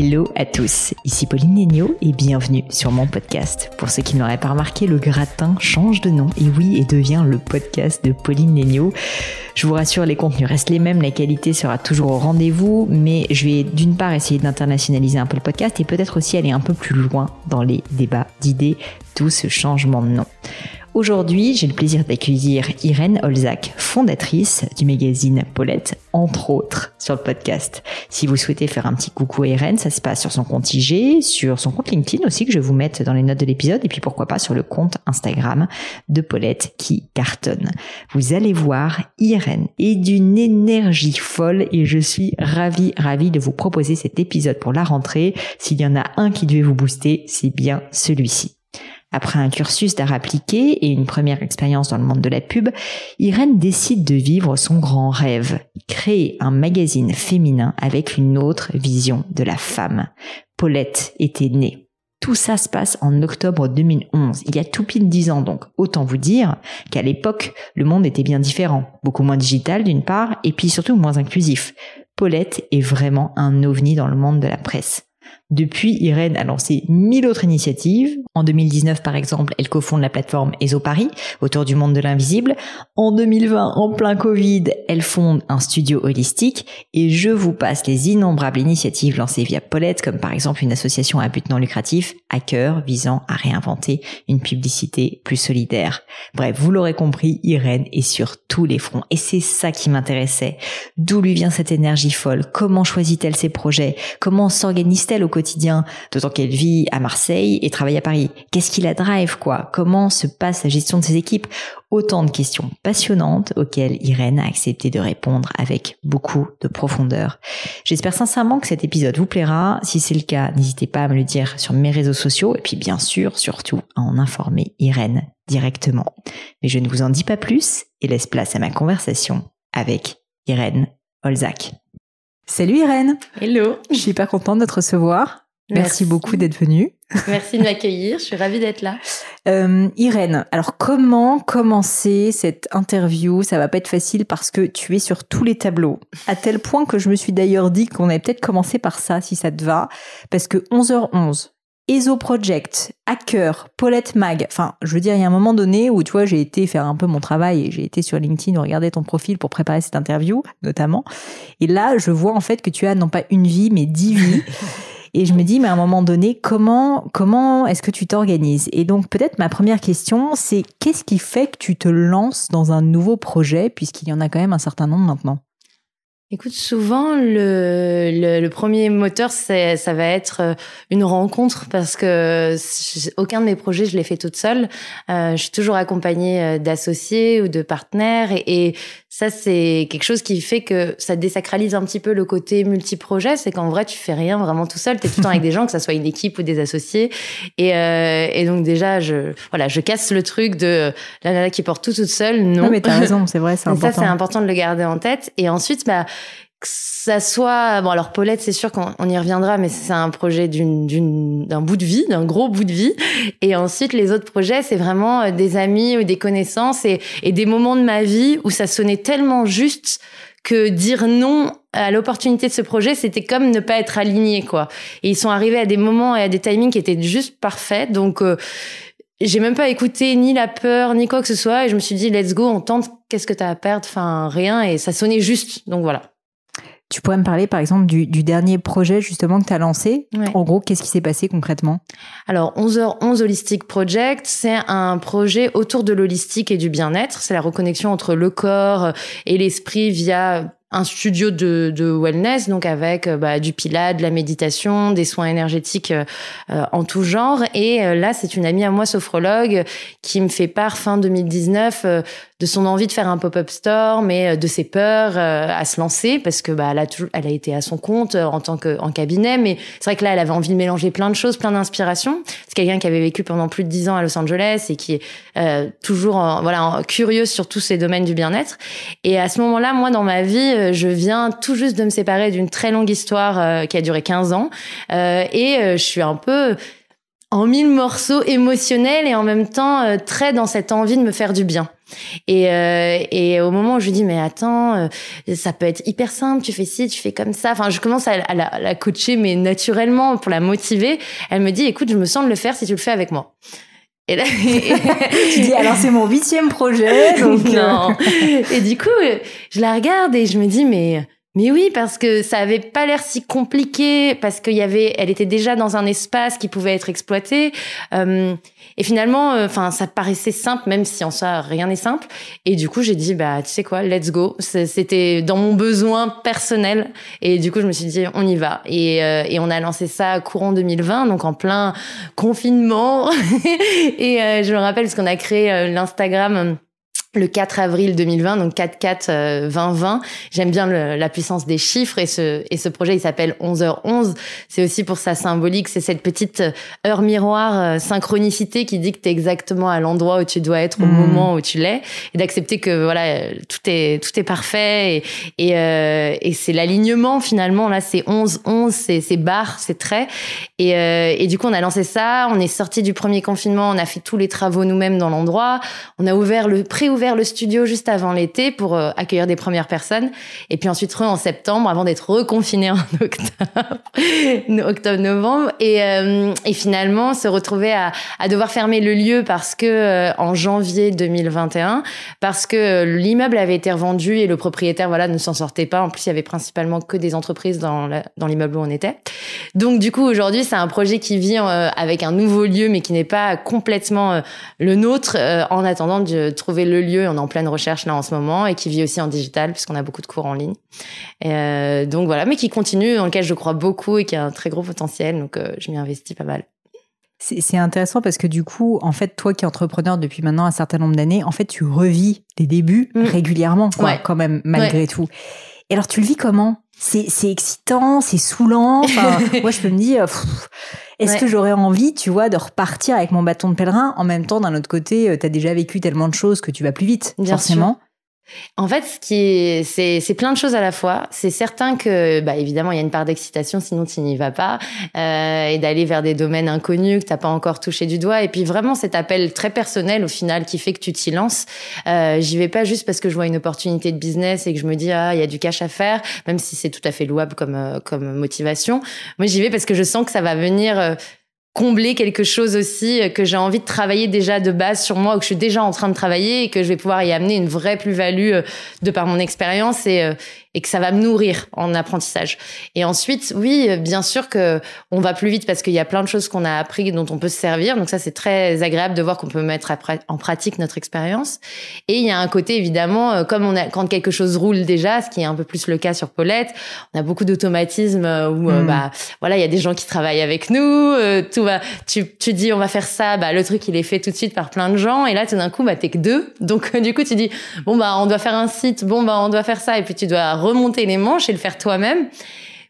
Hello à tous, ici Pauline Nénio et bienvenue sur mon podcast. Pour ceux qui n'auraient pas remarqué, le gratin change de nom et oui, et devient le podcast de Pauline Nénio. Je vous rassure, les contenus restent les mêmes, la qualité sera toujours au rendez-vous, mais je vais d'une part essayer d'internationaliser un peu le podcast et peut-être aussi aller un peu plus loin dans les débats d'idées, tout ce changement de nom. Aujourd'hui, j'ai le plaisir d'accueillir Irène Olzac, fondatrice du magazine Paulette, entre autres, sur le podcast. Si vous souhaitez faire un petit coucou à Irène, ça se passe sur son compte IG, sur son compte LinkedIn aussi, que je vous mettre dans les notes de l'épisode, et puis pourquoi pas sur le compte Instagram de Paulette qui cartonne. Vous allez voir, Irène est d'une énergie folle et je suis ravie, ravie de vous proposer cet épisode pour la rentrée. S'il y en a un qui devait vous booster, c'est bien celui-ci. Après un cursus d'art appliqué et une première expérience dans le monde de la pub, Irène décide de vivre son grand rêve, créer un magazine féminin avec une autre vision de la femme. Paulette était née. Tout ça se passe en octobre 2011, il y a tout pile dix ans donc. Autant vous dire qu'à l'époque, le monde était bien différent. Beaucoup moins digital d'une part, et puis surtout moins inclusif. Paulette est vraiment un ovni dans le monde de la presse. Depuis, Irène a lancé mille autres initiatives. En 2019, par exemple, elle cofonde la plateforme ESO Paris, autour du monde de l'invisible. En 2020, en plein Covid, elle fonde un studio holistique. Et je vous passe les innombrables initiatives lancées via Paulette, comme par exemple une association à but non lucratif, Hacker, visant à réinventer une publicité plus solidaire. Bref, vous l'aurez compris, Irène est sur tous les fronts. Et c'est ça qui m'intéressait. D'où lui vient cette énergie folle? Comment choisit-elle ses projets? Comment s'organise-t-elle au quotidien, d'autant qu'elle vit à Marseille et travaille à Paris. Qu'est-ce qui la drive, quoi? Comment se passe la gestion de ses équipes? Autant de questions passionnantes auxquelles Irène a accepté de répondre avec beaucoup de profondeur. J'espère sincèrement que cet épisode vous plaira. Si c'est le cas, n'hésitez pas à me le dire sur mes réseaux sociaux et puis bien sûr, surtout, à en informer Irène directement. Mais je ne vous en dis pas plus et laisse place à ma conversation avec Irène Olzac. Salut Irène. Hello. Je suis pas contente de te recevoir. Merci, beaucoup d'être venue. Merci de m'accueillir. Je suis ravie d'être là. Euh, Irène, alors comment commencer cette interview? Ça va pas être facile parce que tu es sur tous les tableaux. À tel point que je me suis d'ailleurs dit qu'on allait peut-être commencer par ça, si ça te va, parce que 11h11, ESO Project, Hacker, Paulette Mag. Enfin, je veux dire, il y a un moment donné où, tu vois, j'ai été faire un peu mon travail et j'ai été sur LinkedIn regarder ton profil pour préparer cette interview, notamment. Et là, je vois en fait que tu as non pas une vie, mais dix vies. Et je me dis, mais à un moment donné, comment, comment est-ce que tu t'organises? Et donc, peut-être ma première question, c'est qu'est-ce qui fait que tu te lances dans un nouveau projet, puisqu'il y en a quand même un certain nombre maintenant? Écoute, souvent le, le, le premier moteur, c'est ça va être euh, une rencontre parce que aucun de mes projets je l'ai fait toute seule. Euh, je suis toujours accompagnée euh, d'associés ou de partenaires et, et ça c'est quelque chose qui fait que ça désacralise un petit peu le côté multi-projet. C'est qu'en vrai tu fais rien vraiment tout seul. T'es tout le temps avec des gens, que ça soit une équipe ou des associés. Et, euh, et donc déjà je voilà je casse le truc de la nana qui porte tout toute seule. Non, non mais t'as raison, c'est vrai, c'est important. Ça c'est important de le garder en tête. Et ensuite bah que ça soit bon alors Paulette c'est sûr qu'on y reviendra mais c'est un projet d'une d'un bout de vie d'un gros bout de vie. Et ensuite les autres projets c'est vraiment euh, des amis ou des connaissances et, et des moments de ma vie où ça sonnait tellement juste que dire non à l'opportunité de ce projet c'était comme ne pas être aligné quoi. Et ils sont arrivés à des moments et à des timings qui étaient juste parfaits. Donc euh, j'ai même pas écouté ni la peur ni quoi que ce soit. Et je me suis dit let's go on tente. Qu'est-ce que t'as à perdre? Enfin rien. Et ça sonnait juste. Donc voilà Tu pourrais me parler par exemple du, dernier projet justement que tu as lancé En gros, qu'est-ce qui s'est passé concrètement? Alors 11h11 Holistic Project, c'est un projet autour de l'holistique et du bien-être. C'est la reconnexion entre le corps et l'esprit via un studio de, de, wellness, donc avec euh, bah, du pilates, de la méditation, des soins énergétiques euh, euh, en tout genre. Et là, c'est une amie à moi, sophrologue, qui me fait part fin 2019 de son envie de faire un pop-up store, mais de ses peurs à se lancer, parce que bah, elle, a elle a été à son compte en tant que en cabinet. Mais c'est vrai que là, elle avait envie de mélanger plein de choses, plein d'inspirations. C'est quelqu'un qui avait vécu pendant plus de dix ans à Los Angeles et qui est toujours voilà curieuse sur tous ces domaines du bien-être. Et à ce moment-là, moi, dans ma vie, euh, je viens tout juste de me séparer d'une très longue histoire euh, qui a duré 15 ans euh, et je suis un peu en mille morceaux émotionnels et en même temps très dans cette envie de me faire du bien. Et, au moment où je lui dis mais attends, ça peut être hyper simple, tu fais ci, tu fais comme ça. Enfin, je commence à, la, la, coacher mais naturellement pour la motiver. Elle me dit écoute, je me sens de le faire si tu le fais avec moi. Et là, tu dis alors c'est mon huitième projet. Donc euh. non. Et du coup, je la regarde et je me dis mais mais oui parce que ça avait pas l'air si compliqué parce qu'il y avait, elle était déjà dans un espace qui pouvait être exploité. Euh, et finalement, euh, enfin, ça paraissait simple, même si en soi rien n'est simple. Et du coup, j'ai dit, bah, tu sais quoi, let's go. C'était dans mon besoin personnel. Et du coup, je me suis dit, on y va. Et, euh, et on a lancé ça courant 2020, donc en plein confinement. et euh, je me rappelle parce qu'on a créé l'Instagram le 4 avril 2020, donc 4-4 2020. Euh, J'aime bien la puissance des chiffres et ce, et ce projet, il s'appelle 11h11. C'est aussi pour sa symbolique, c'est cette petite euh, heure miroir, euh, synchronicité qui dit que tu es exactement à l'endroit où tu dois être au mmh. moment où tu l'es et d'accepter que voilà, tout est, tout est parfait et, et, et c'est l'alignement finalement. Là, c'est 11-11, c'est, c'est barre, c'est trait. Et, et du coup, on a lancé ça, on est sorti du premier confinement, on a fait tous les travaux nous-mêmes dans l'endroit, on a ouvert le pré ouvert le studio juste avant l'été pour euh, accueillir des premières personnes. Et puis ensuite, en septembre, avant d'être reconfiné en octobre. Et, euh, et finalement, se retrouver à, à, devoir fermer le lieu parce que euh, en janvier 2021, parce que l'immeuble avait été revendu et le propriétaire, voilà, ne s'en sortait pas. En plus, il y avait principalement que des entreprises dans, dans l'immeuble où on était. Donc, du coup, aujourd'hui, c'est un projet qui vit avec un nouveau lieu, mais qui n'est pas complètement le nôtre, en attendant de trouver le lieu lieu, on est en pleine recherche là en ce moment et qui vit aussi en digital puisqu'on a beaucoup de cours en ligne. Euh, donc voilà, mais qui continue, dans lequel je crois beaucoup et qui a un très gros potentiel. Donc euh, je m'y investis pas mal. C'est intéressant parce que du coup, en fait, toi qui es entrepreneur depuis maintenant un certain nombre d'années, en fait, tu revis les débuts mm. régulièrement, quoi, quand même, malgré tout. Et alors, tu le vis comment? C'est excitant, c'est saoulant. Enfin, moi, je peux me dire, est-ce que j'aurais envie, tu vois, de repartir avec mon bâton de pèlerin En même temps, d'un autre côté, euh, tu as déjà vécu tellement de choses que tu vas plus vite, Bien forcément. En fait, ce qui c'est, c'est plein de choses à la fois. C'est certain que, bah, évidemment, il y a une part d'excitation, sinon tu n'y vas pas, euh, et d'aller vers des domaines inconnus que t'as pas encore touché du doigt. Et puis vraiment cet appel très personnel au final qui fait que tu t'y lances. Euh, j'y vais pas juste parce que je vois une opportunité de business et que je me dis ah il y a du cash à faire, même si c'est tout à fait louable comme euh, comme motivation. Moi j'y vais parce que je sens que ça va venir euh, combler quelque chose aussi euh, que j'ai envie de travailler déjà de base sur moi ou que je suis déjà en train de travailler et que je vais pouvoir y amener une vraie plus-value euh, de par mon expérience. Et, euh, et que ça va me nourrir en apprentissage. Et ensuite, oui, bien sûr que on va plus vite parce qu'il y a plein de choses qu'on a appris dont on peut se servir. Donc ça, c'est très agréable de voir qu'on peut mettre en pratique notre expérience. Et il y a un côté évidemment, comme on a quand quelque chose roule déjà, ce qui est un peu plus le cas sur Paulette, on a beaucoup d'automatisme où hmm. bah voilà, il y a des gens qui travaillent avec nous, tout va, tu tu dis on va faire ça, bah le truc il est fait tout de suite par plein de gens et là tout d'un coup bah t'es que deux. Donc du coup tu dis bon bah on doit faire un site, bon bah on doit faire ça et puis tu dois remonter les manches et le faire toi-même.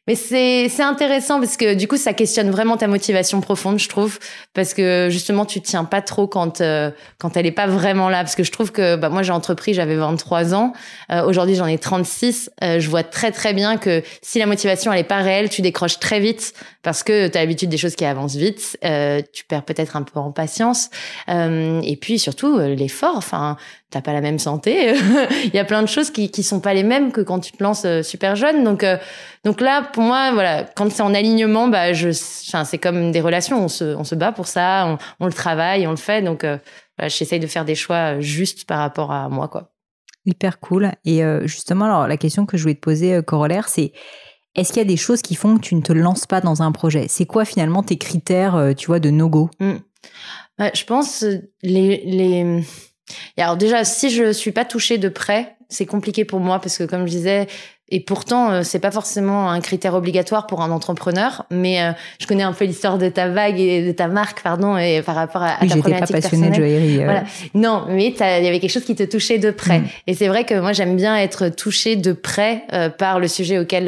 Mais c'est c'est intéressant parce que du coup ça questionne vraiment ta motivation profonde, je trouve, parce que justement tu tiens pas trop quand euh, quand elle est pas vraiment là, parce que je trouve que bah moi j'ai entrepris, j'avais 23 ans, euh, aujourd'hui j'en ai 36, euh, je vois très très bien que si la motivation elle est pas réelle, tu décroches très vite. Parce que tu as l'habitude des choses qui avancent vite, tu perds peut-être un peu en patience, et puis surtout l'effort, enfin t'as pas la même santé. Il y a plein de choses qui qui sont pas les mêmes que quand tu te lances euh, super jeune. Donc euh, donc là pour moi voilà quand c'est en alignement bah je enfin, c'est comme des relations on se on se bat pour ça on, on le travaille on le fait donc euh, j'essaye de faire des choix justes par rapport à moi quoi. Hyper cool. Et justement, alors la question que je voulais te poser, corollaire, c'est est-ce qu'il y a des choses qui font que tu ne te lances pas dans un projet? C'est quoi finalement tes critères, tu vois, de no-go? Mmh. bah, Je pense les, les... Alors déjà, si je suis pas touchée de près, c'est compliqué pour moi parce que comme je disais, et pourtant, euh, c'est pas forcément un critère obligatoire pour un entrepreneur, mais euh, je connais un peu l'histoire de ta vague et de ta marque, pardon, et par rapport à, oui, ta problématique pas passionnée de joaillerie. Euh. Voilà. Non, mais il y avait quelque chose qui te touchait de près. Mm. Et c'est vrai que moi, j'aime bien être touchée de près par le sujet auquel,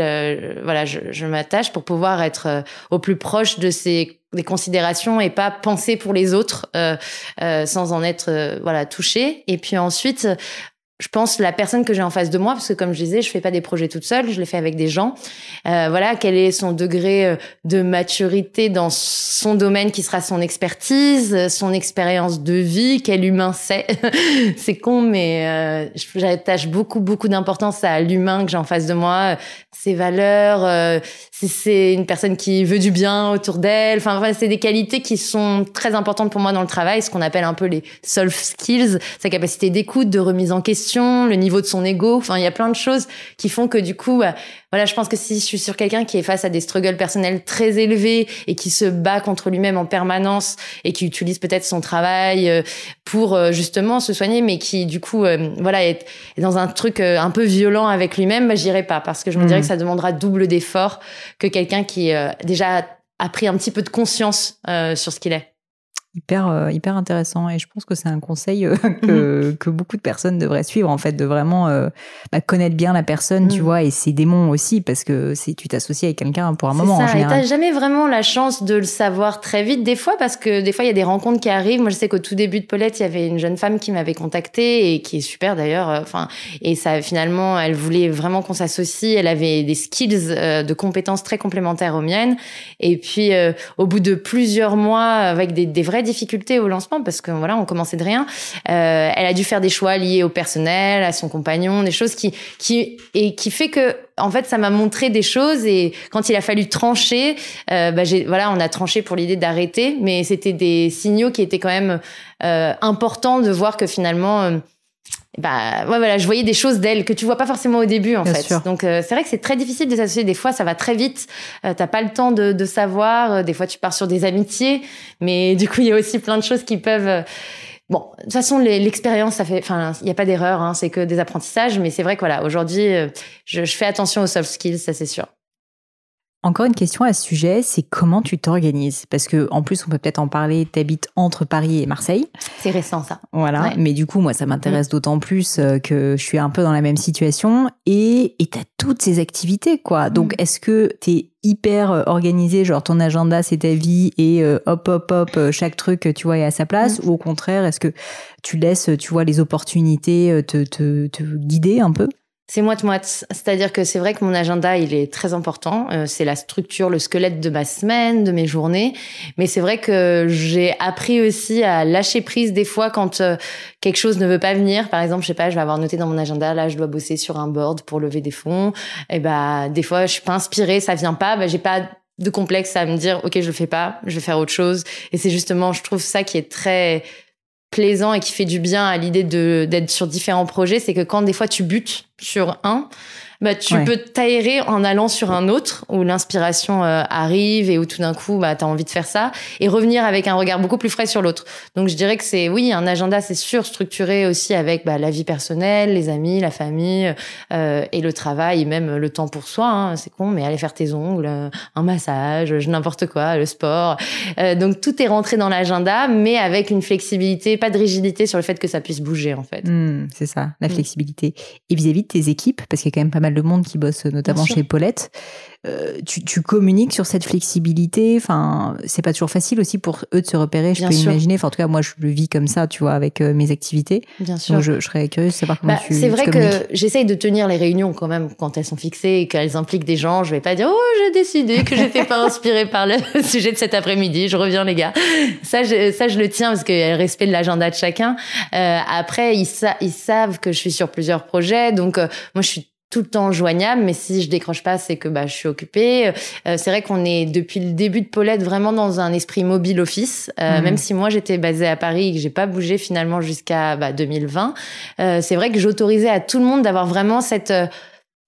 voilà, je, je m'attache pour pouvoir être au plus proche de ces des considérations et pas penser pour les autres euh, euh, sans en être voilà touché et puis ensuite je pense la personne que j'ai en face de moi parce que comme je disais je fais pas des projets toute seule je les fais avec des gens. Euh, voilà quel est son degré euh, de maturité dans son domaine qui sera son expertise son expérience de vie quel humain c'est? C'est con mais euh, j'attache beaucoup beaucoup d'importance à l'humain que j'ai en face de moi ses valeurs euh, si c'est une personne qui veut du bien autour d'elle. Enfin voilà, c'est des qualités qui sont très importantes pour moi dans le travail ce qu'on appelle un peu les soft skills sa capacité d'écoute de remise en question le niveau de son ego. Enfin, il y a plein de choses qui font que du coup, euh, voilà, je pense que si je suis sur quelqu'un qui est face à des struggles personnels très élevés et qui se bat contre lui-même en permanence et qui utilise peut-être son travail euh, pour euh, justement se soigner, mais qui du coup, voilà, est, dans un truc un peu violent avec lui-même, bah, j'irai pas parce que je me dirais mmh. que ça demandera double d'effort que quelqu'un qui déjà a pris un petit peu de conscience sur ce qu'il est hyper euh, hyper intéressant et je pense que c'est un conseil euh, que, que, beaucoup de personnes devraient suivre en fait de vraiment euh, bah, connaître bien la personne tu mm. vois et ses démons aussi parce que c'est tu t'associes avec quelqu'un pour un moment ça, en général. et t'as jamais vraiment la chance de le savoir très vite des fois parce que des fois il y a des rencontres qui arrivent moi je sais qu'au tout début de Paulette il y avait une jeune femme qui m'avait contactée et qui est super d'ailleurs enfin et ça finalement elle voulait vraiment qu'on s'associe elle avait des skills de compétences très complémentaires aux miennes et puis au bout de plusieurs mois avec des, des vrais difficultés au lancement parce que voilà, on commençait de rien. Euh, elle a dû faire des choix liés au personnel, à son compagnon, des choses qui qui et qui fait que en fait, ça m'a montré des choses et quand il a fallu trancher, euh, bah, voilà, on a tranché pour l'idée d'arrêter, mais c'était des signaux qui étaient quand même euh, importants de voir que finalement euh, bah ouais voilà je voyais des choses d'elle que tu vois pas forcément au début en fait. donc euh, c'est vrai que c'est très difficile de s'associer. Des fois ça va très vite. Euh, t'as pas le temps de, de savoir. Euh, des fois tu pars sur des amitiés. Mais du coup il y a aussi plein de choses qui peuvent Bon, de toute façon, l'expérience, ça fait, enfin, il n'y a pas d'erreur, hein, c'est que des apprentissages, mais c'est vrai que voilà, aujourd'hui, je, je, fais attention aux soft skills, ça c'est sûr. Encore une question à ce sujet, c'est comment tu t'organises? Parce que en plus, on peut peut-être en parler. T'habites entre Paris et Marseille. C'est récent ça. Voilà. Mais du coup, moi, ça m'intéresse mm. d'autant plus euh, que je suis un peu dans la même situation et et t'as toutes ces activités quoi. Mm. Donc, est-ce que t'es hyper euh, organisé, genre ton agenda c'est ta vie et euh, hop hop hop chaque truc tu vois est à sa place, mm. ou au contraire, est-ce que tu laisses tu vois les opportunités te te, te guider un peu? C'est moite-moite. C'est-à-dire que c'est vrai que mon agenda, il est très important. Euh, c'est la structure, le squelette de ma semaine, de mes journées. Mais c'est vrai que j'ai appris aussi à lâcher prise des fois quand euh, quelque chose ne veut pas venir. Par exemple, je sais pas, je vais avoir noté dans mon agenda, là, je dois bosser sur un board pour lever des fonds. Et bah, des fois, je suis pas inspirée, ça vient pas. Bah, j'ai pas de complexe à me dire, OK, je le fais pas, je vais faire autre chose. Et c'est justement, je trouve ça qui est très plaisant et qui fait du bien à l'idée d'être sur différents projets, c'est que quand des fois tu butes sur un, bah, tu peux t'aérer en allant sur un autre où l'inspiration euh, arrive et où tout d'un coup, bah, tu as envie de faire ça et revenir avec un regard beaucoup plus frais sur l'autre. Donc, je dirais que c'est, oui, un agenda, c'est sûr, structuré aussi avec bah, la vie personnelle, les amis, la famille euh, et le travail et même le temps pour soi. Hein, c'est con, mais aller faire tes ongles, un massage, n'importe quoi, le sport. Euh, donc, tout est rentré dans l'agenda, mais avec une flexibilité, pas de rigidité sur le fait que ça puisse bouger, en fait. Mmh, c'est ça, la mmh. flexibilité. Et vis-à-vis -vis de tes équipes, parce qu'il y a quand même pas mal de monde qui bosse notamment chez Paulette. Euh, tu, communiques sur cette flexibilité. Enfin, c'est pas toujours facile aussi pour eux de se repérer. Je peux imaginer. Enfin, en tout cas, moi, je le vis comme ça, tu vois, avec euh, mes activités. Bien sûr. je, serais curieuse de savoir comment bah, tu. C'est vrai que j'essaye de tenir les réunions quand même quand elles sont fixées et qu'elles impliquent des gens. Je vais pas dire oh j'ai décidé que j'étais pas inspirée par le sujet de cet après-midi. Je reviens les gars. Ça, je, ça je le tiens parce qu'elle respecte l'agenda de chacun. Euh, après, ils, ils savent que je suis sur plusieurs projets, donc moi je suis tout le temps joignable, mais si je décroche pas, c'est que bah je suis occupée. Euh, c'est vrai qu'on est depuis le début de Paulette vraiment dans un esprit mobile office, euh, mhm. même si moi j'étais basée à Paris et que j'ai pas bougé finalement jusqu'à bah, 2020. Euh, c'est vrai que j'autorisais à tout le monde d'avoir vraiment cette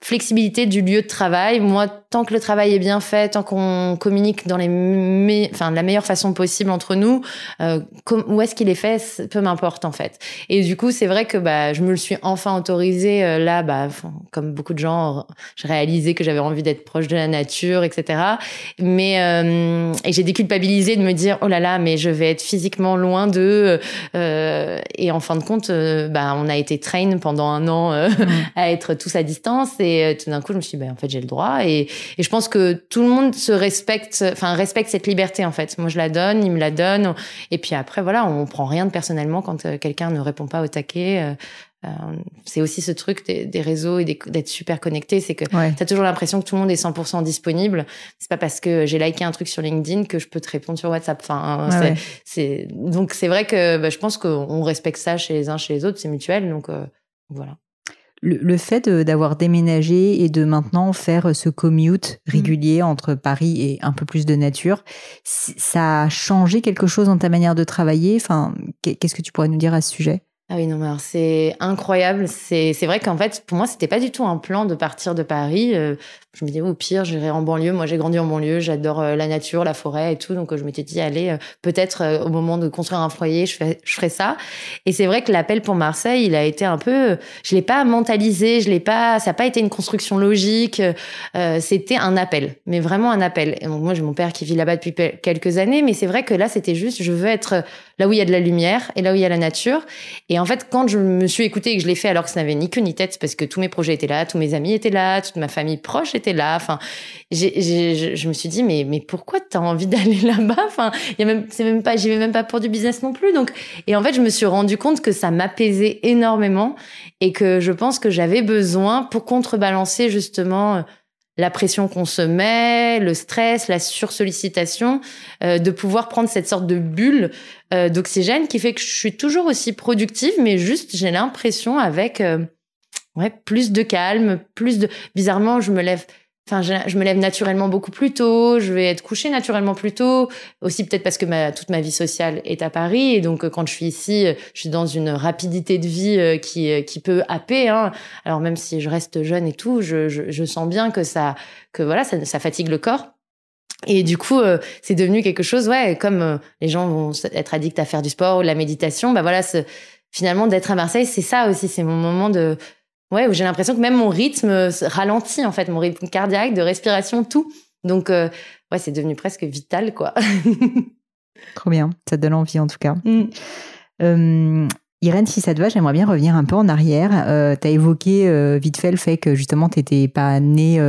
flexibilité du lieu de travail. Moi, tant que le travail est bien fait, tant qu'on communique dans les, enfin, de la meilleure façon possible entre nous, euh, où est-ce qu'il est fait, peu m'importe en fait. Et du coup, c'est vrai que bah, je me le suis enfin autorisé euh, là, bah, comme beaucoup de gens, je réalisais que j'avais envie d'être proche de la nature, etc. Mais euh, et j'ai déculpabilisé de me dire oh là là, mais je vais être physiquement loin d'eux. Euh, et en fin de compte, bah, on a été train pendant un an mmh. à être tous à distance et euh, tout d'un coup, je me suis dit, bah, en fait, j'ai le droit. Et, et je pense que tout le monde se respecte, enfin, respecte cette liberté, en fait. Moi, je la donne, il me la donne. Et puis après, voilà, on prend rien de personnellement quand euh, quelqu'un ne répond pas au taquet. Euh, c'est aussi ce truc des, réseaux et d'être super connecté, c'est que ouais. tu as toujours l'impression que tout le monde est 100% disponible. C'est pas parce que j'ai liké un truc sur LinkedIn que je peux te répondre sur WhatsApp. Enfin, c'est donc c'est vrai que bah, je pense qu'on respecte ça chez les uns chez les autres, c'est mutuel. Donc voilà le, fait d'avoir déménagé et de maintenant faire ce commute mmh. régulier entre Paris et un peu plus de nature, ça a changé quelque chose dans ta manière de travailler? Enfin, qu'est-ce que tu pourrais nous dire à ce sujet? Ah oui, non, mais c'est incroyable. C'est vrai qu'en fait, pour moi, c'était pas du tout un plan de partir de Paris. Euh, je me disais, au pire, j'irai en banlieue. Moi, j'ai grandi en banlieue, j'adore euh, la nature, la forêt et tout. Donc, euh, je m'étais dit, allez, euh, peut-être au moment de construire un foyer, je, fais, je ferai ça. Et c'est vrai que l'appel pour Marseille, il a été un peu, je l'ai pas mentalisé, je l'ai pas, ça n'a pas été une construction logique. c'était un appel, mais vraiment un appel. Et donc, moi, j'ai mon père qui vit là-bas depuis quelques années, mais c'est vrai que là, c'était juste, je veux être là où il y a de la lumière et là où il y a la nature. Et en fait, quand je me suis écoutée et que je l'ai fait alors que ça n'avait ni queue ni tête, parce que tous mes projets étaient là, tous mes amis étaient là, toute ma famille proche était là. Enfin, je me suis dit, mais, mais pourquoi tu as envie d'aller là-bas? Enfin, y même, c'est même pas, j'y vais même pas pour du business non plus. Donc, et en fait, je me suis rendu compte que ça m'apaisait énormément et que je pense que j'avais besoin pour contrebalancer justement la pression qu'on se met, le stress, la sursollicitation, euh, de pouvoir prendre cette sorte de bulle euh, d'oxygène qui fait que je suis toujours aussi productive, mais juste j'ai l'impression avec euh, plus de calme, plus de bizarrement je me lève Je, me lève naturellement beaucoup plus tôt, je vais être couchée naturellement plus tôt, aussi peut-être parce que toute ma vie sociale est à Paris, et donc euh, quand je suis ici, euh, je suis dans une rapidité de vie euh, qui, peut happer. Hein. Alors même si je reste jeune et tout, je, sens bien que ça, que voilà, ça, ça fatigue le corps. Et du coup, c'est devenu quelque chose, ouais, comme les gens vont être addicts à faire du sport ou de la méditation, bah voilà, finalement d'être à Marseille, c'est ça aussi, c'est mon moment de ouais, où j'ai l'impression que même mon rythme ralentit, en fait, mon rythme cardiaque, de respiration, tout. Donc, euh, ouais, c'est devenu presque vital, quoi. Trop bien, ça donne envie en tout cas. Mm. Euh, Irène, si ça te va, j'aimerais bien revenir un peu en arrière. Euh, tu as évoqué vite fait le fait que justement, tu n'étais pas née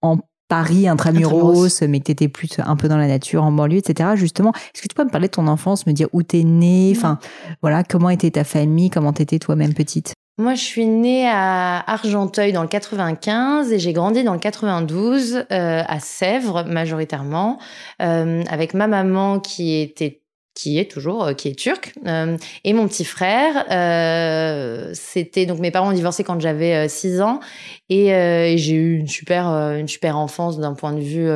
en Paris intramuros, mais que tu étais plus un peu dans la nature, en banlieue, etc. Justement, est-ce que tu peux me parler de ton enfance, me dire où tu es née, mm. enfin, voilà, comment était ta famille, comment tu étais toi-même petite? Moi, je suis née à Argenteuil dans le 95 et j'ai grandi dans le 92 euh, à Sèvres majoritairement euh, avec ma maman qui était qui est toujours, euh, qui est turc, euh, et mon petit frère. Euh, c'était donc mes parents ont divorcé quand j'avais 6 ans, et, j'ai eu une super, une super enfance d'un point de vue.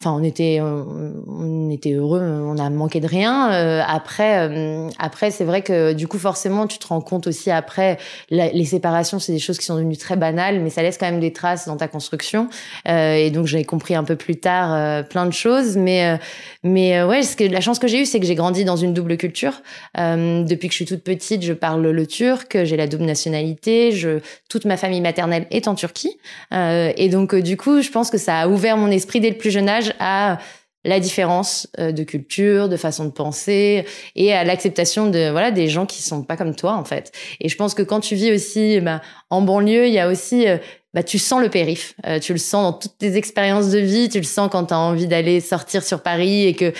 Enfin, on était, on, était heureux, on a manqué de rien. après, après, c'est vrai que du coup, forcément, tu te rends compte aussi après les séparations, c'est des choses qui sont devenues très banales, mais ça laisse quand même des traces dans ta construction. et donc, j'ai compris un peu plus tard plein de choses, mais mais ouais, que la chance que j'ai eue, c'est que j'ai grandi dans une double culture. Euh, depuis que je suis toute petite, je parle le turc, j'ai la double nationalité, toute ma famille maternelle est en Turquie. Euh, et donc, euh, du coup, je pense que ça a ouvert mon esprit dès le plus jeune âge à la différence de culture, de façon de penser et à l'acceptation de voilà des gens qui sont pas comme toi en fait. Et je pense que quand tu vis aussi bah, en banlieue, il y a aussi bah tu sens le périph, tu le sens dans toutes tes expériences de vie, tu le sens quand tu as envie d'aller sortir sur Paris et que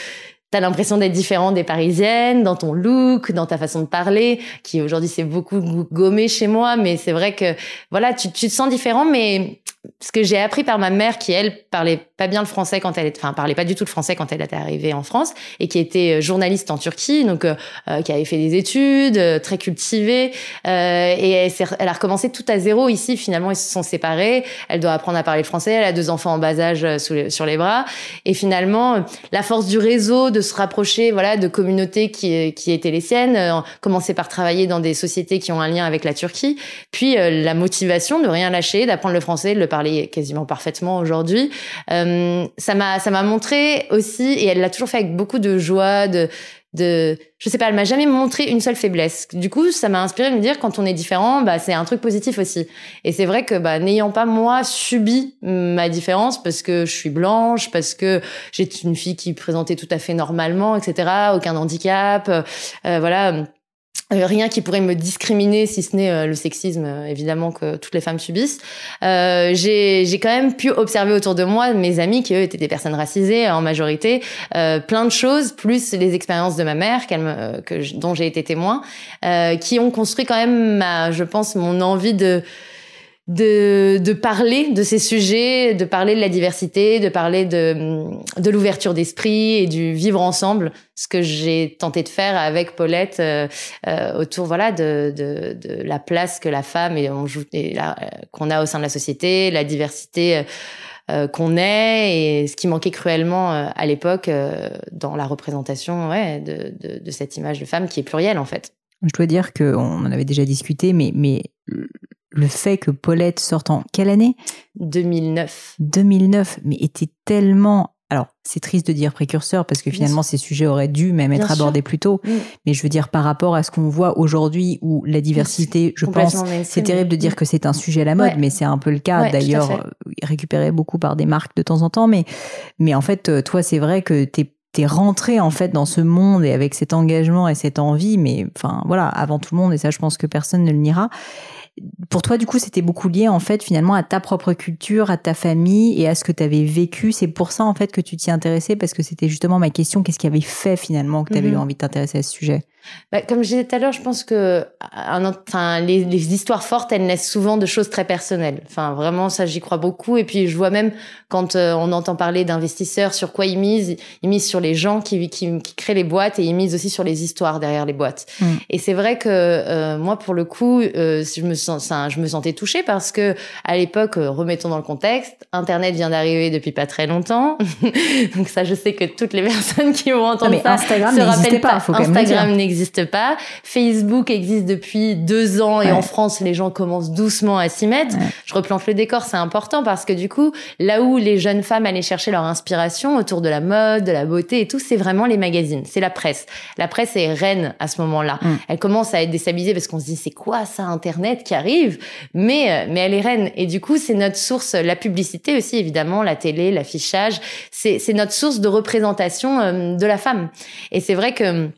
T'as l'impression d'être différent des parisiennes dans ton look, dans ta façon de parler, qui aujourd'hui c'est beaucoup gommé chez moi, mais c'est vrai que voilà, tu, te sens différent, mais ce que j'ai appris par ma mère qui elle parlait pas bien le français quand elle est enfin parlait pas du tout le français quand elle était arrivée en France et qui était euh, journaliste en Turquie donc euh, euh, qui avait fait des études très cultivée euh, et elle, elle, a recommencé tout à zéro ici finalement ils se sont séparés elle doit apprendre à parler le français elle a deux enfants en bas âge sur les bras et finalement la force du réseau de se rapprocher voilà de communautés qui qui étaient les siennes commencer par travailler dans des sociétés qui ont un lien avec la Turquie puis la motivation de rien lâcher d'apprendre le français de le parler quasiment parfaitement aujourd'hui. Euh, ça m'a ça m'a montré aussi et elle l'a toujours fait avec beaucoup de joie, de de je sais pas, elle m'a jamais montré une seule faiblesse. Du coup, ça m'a inspiré de me dire quand on est différent, bah c'est un truc positif aussi. Et c'est vrai que bah n'ayant pas moi subi ma différence parce que je suis blanche, parce que j'ai une fille qui présentait tout à fait normalement, etc. Aucun handicap, euh, voilà rien qui pourrait me discriminer si ce n'est euh, le sexisme euh, évidemment que toutes les femmes subissent. Euh, j'ai quand même pu observer autour de moi mes amis qui eux étaient des personnes racisées en majorité, plein de choses plus les expériences de ma mère me, que dont j'ai été témoin, qui ont construit quand même ma, je pense mon envie de de, de parler de ces sujets, de parler de la diversité, de parler de, de l'ouverture d'esprit et du vivre ensemble, ce que j'ai tenté de faire avec Paulette euh, euh autour voilà de, de, de, la place que la femme et on joue qu'on a au sein de la société, la diversité euh, qu'on est et ce qui manquait cruellement euh, à l'époque dans la représentation ouais, de, de, de cette image de femme qui est plurielle en fait. Je dois dire qu'on en avait déjà discuté, mais, mais le fait que Paulette sorte en quelle année? 2009. 2009, mais était tellement... Alors, c'est triste de dire précurseur parce que finalement, ces sujets auraient dû même être abordés plus tôt. Mais je veux dire, par rapport à ce qu'on voit aujourd'hui où la diversité, je pense, c'est terrible de dire que c'est un sujet à la mode, mais c'est un peu le cas. D'ailleurs, euh, récupéré beaucoup par des marques de temps en temps. Mais, mais en fait, euh, toi, c'est vrai que t'es t'es rentré en fait dans ce monde et avec cet engagement et cette envie, mais enfin voilà, avant tout le monde, et ça je pense que personne ne le niera pour toi, du coup, c'était beaucoup lié en fait finalement à ta propre culture, à ta famille et à ce que tu avais vécu. C'est pour ça en fait que tu t'y intéressais parce que c'était justement ma question. Qu'est-ce qui avait fait finalement que tu avais eu mhm. envie de t'intéresser à ce sujet? Bah, comme je disais tout à l'heure, je pense que enfin, les, les, histoires fortes, elles naissent souvent de choses très personnelles. Enfin, vraiment, ça, j'y crois beaucoup. Et puis, je vois même quand euh, on entend parler d'investisseurs, sur quoi ils misent, ils misent sur les gens qui, qui, qui, créent les boîtes et ils misent aussi sur les histoires derrière les boîtes. Mm. Et c'est vrai que euh, moi, pour le coup, euh, je me sens, je me sentais touchée parce que à l'époque, remettons dans le contexte, Internet vient d'arriver depuis pas très longtemps. Donc ça, je sais que toutes les personnes qui vont entendre ça Instagram se rappellent pas. Faut Instagram n'existe pas. Facebook existe depuis deux ans et en France, les gens commencent doucement à s'y mettre. Je replante le décor, c'est important parce que du coup, là où les jeunes femmes allaient chercher leur inspiration autour de la mode, de la beauté et tout, c'est vraiment les magazines, c'est la presse. La presse est reine à ce moment-là. Mm. Elle commence à être déstabilisée parce qu'on se dit c'est quoi ça Internet qui arrive, mais euh, mais elle est reine et du coup c'est notre source. La publicité aussi évidemment, la télé, l'affichage, c'est c'est notre source de représentation euh, de la femme. Et c'est vrai que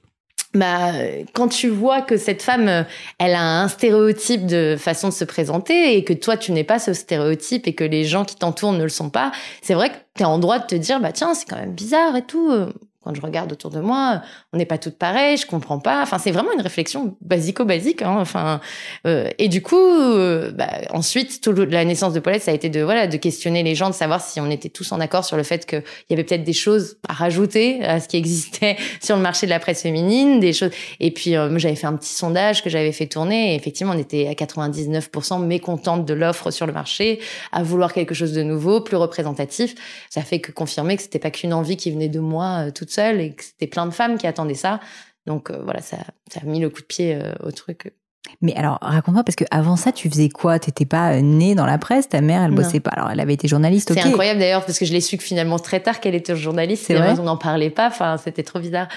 bah, quand tu vois que cette femme, elle a un stéréotype de façon de se présenter et que toi, tu n'es pas ce stéréotype et que les gens qui t'entourent ne le sont pas, c'est vrai que tu en droit de te dire, bah tiens, c'est quand même bizarre et tout. Euh quand je regarde autour de moi, on n'est pas toutes pareilles, je comprends pas. Enfin, c'est vraiment une réflexion basico-basique. Hein. Enfin, euh, et du coup, euh, bah, ensuite, toute la naissance de Paulette, ça a été de voilà, de questionner les gens, de savoir si on était tous en accord sur le fait qu'il y avait peut-être des choses à rajouter à ce qui existait sur le marché de la presse féminine, des choses. Et puis, euh, j'avais fait un petit sondage que j'avais fait tourner. Et effectivement, on était à 99% mécontente de l'offre sur le marché, à vouloir quelque chose de nouveau, plus représentatif. Ça fait que confirmer que c'était pas qu'une envie qui venait de moi toute seule et que c'était plein de femmes qui attendaient ça. Donc euh, voilà, ça, a mis le coup de pied euh, au truc. Mais alors, raconte-moi, parce que avant ça, tu faisais quoi? T'étais pas née dans la presse? Ta mère, elle bossait pas. Alors, elle avait été journaliste, ok. C'est incroyable d'ailleurs, parce que je l'ai su que finalement très tard qu'elle était journaliste. C'est vrai. On n'en parlait pas. Enfin, c'était trop bizarre.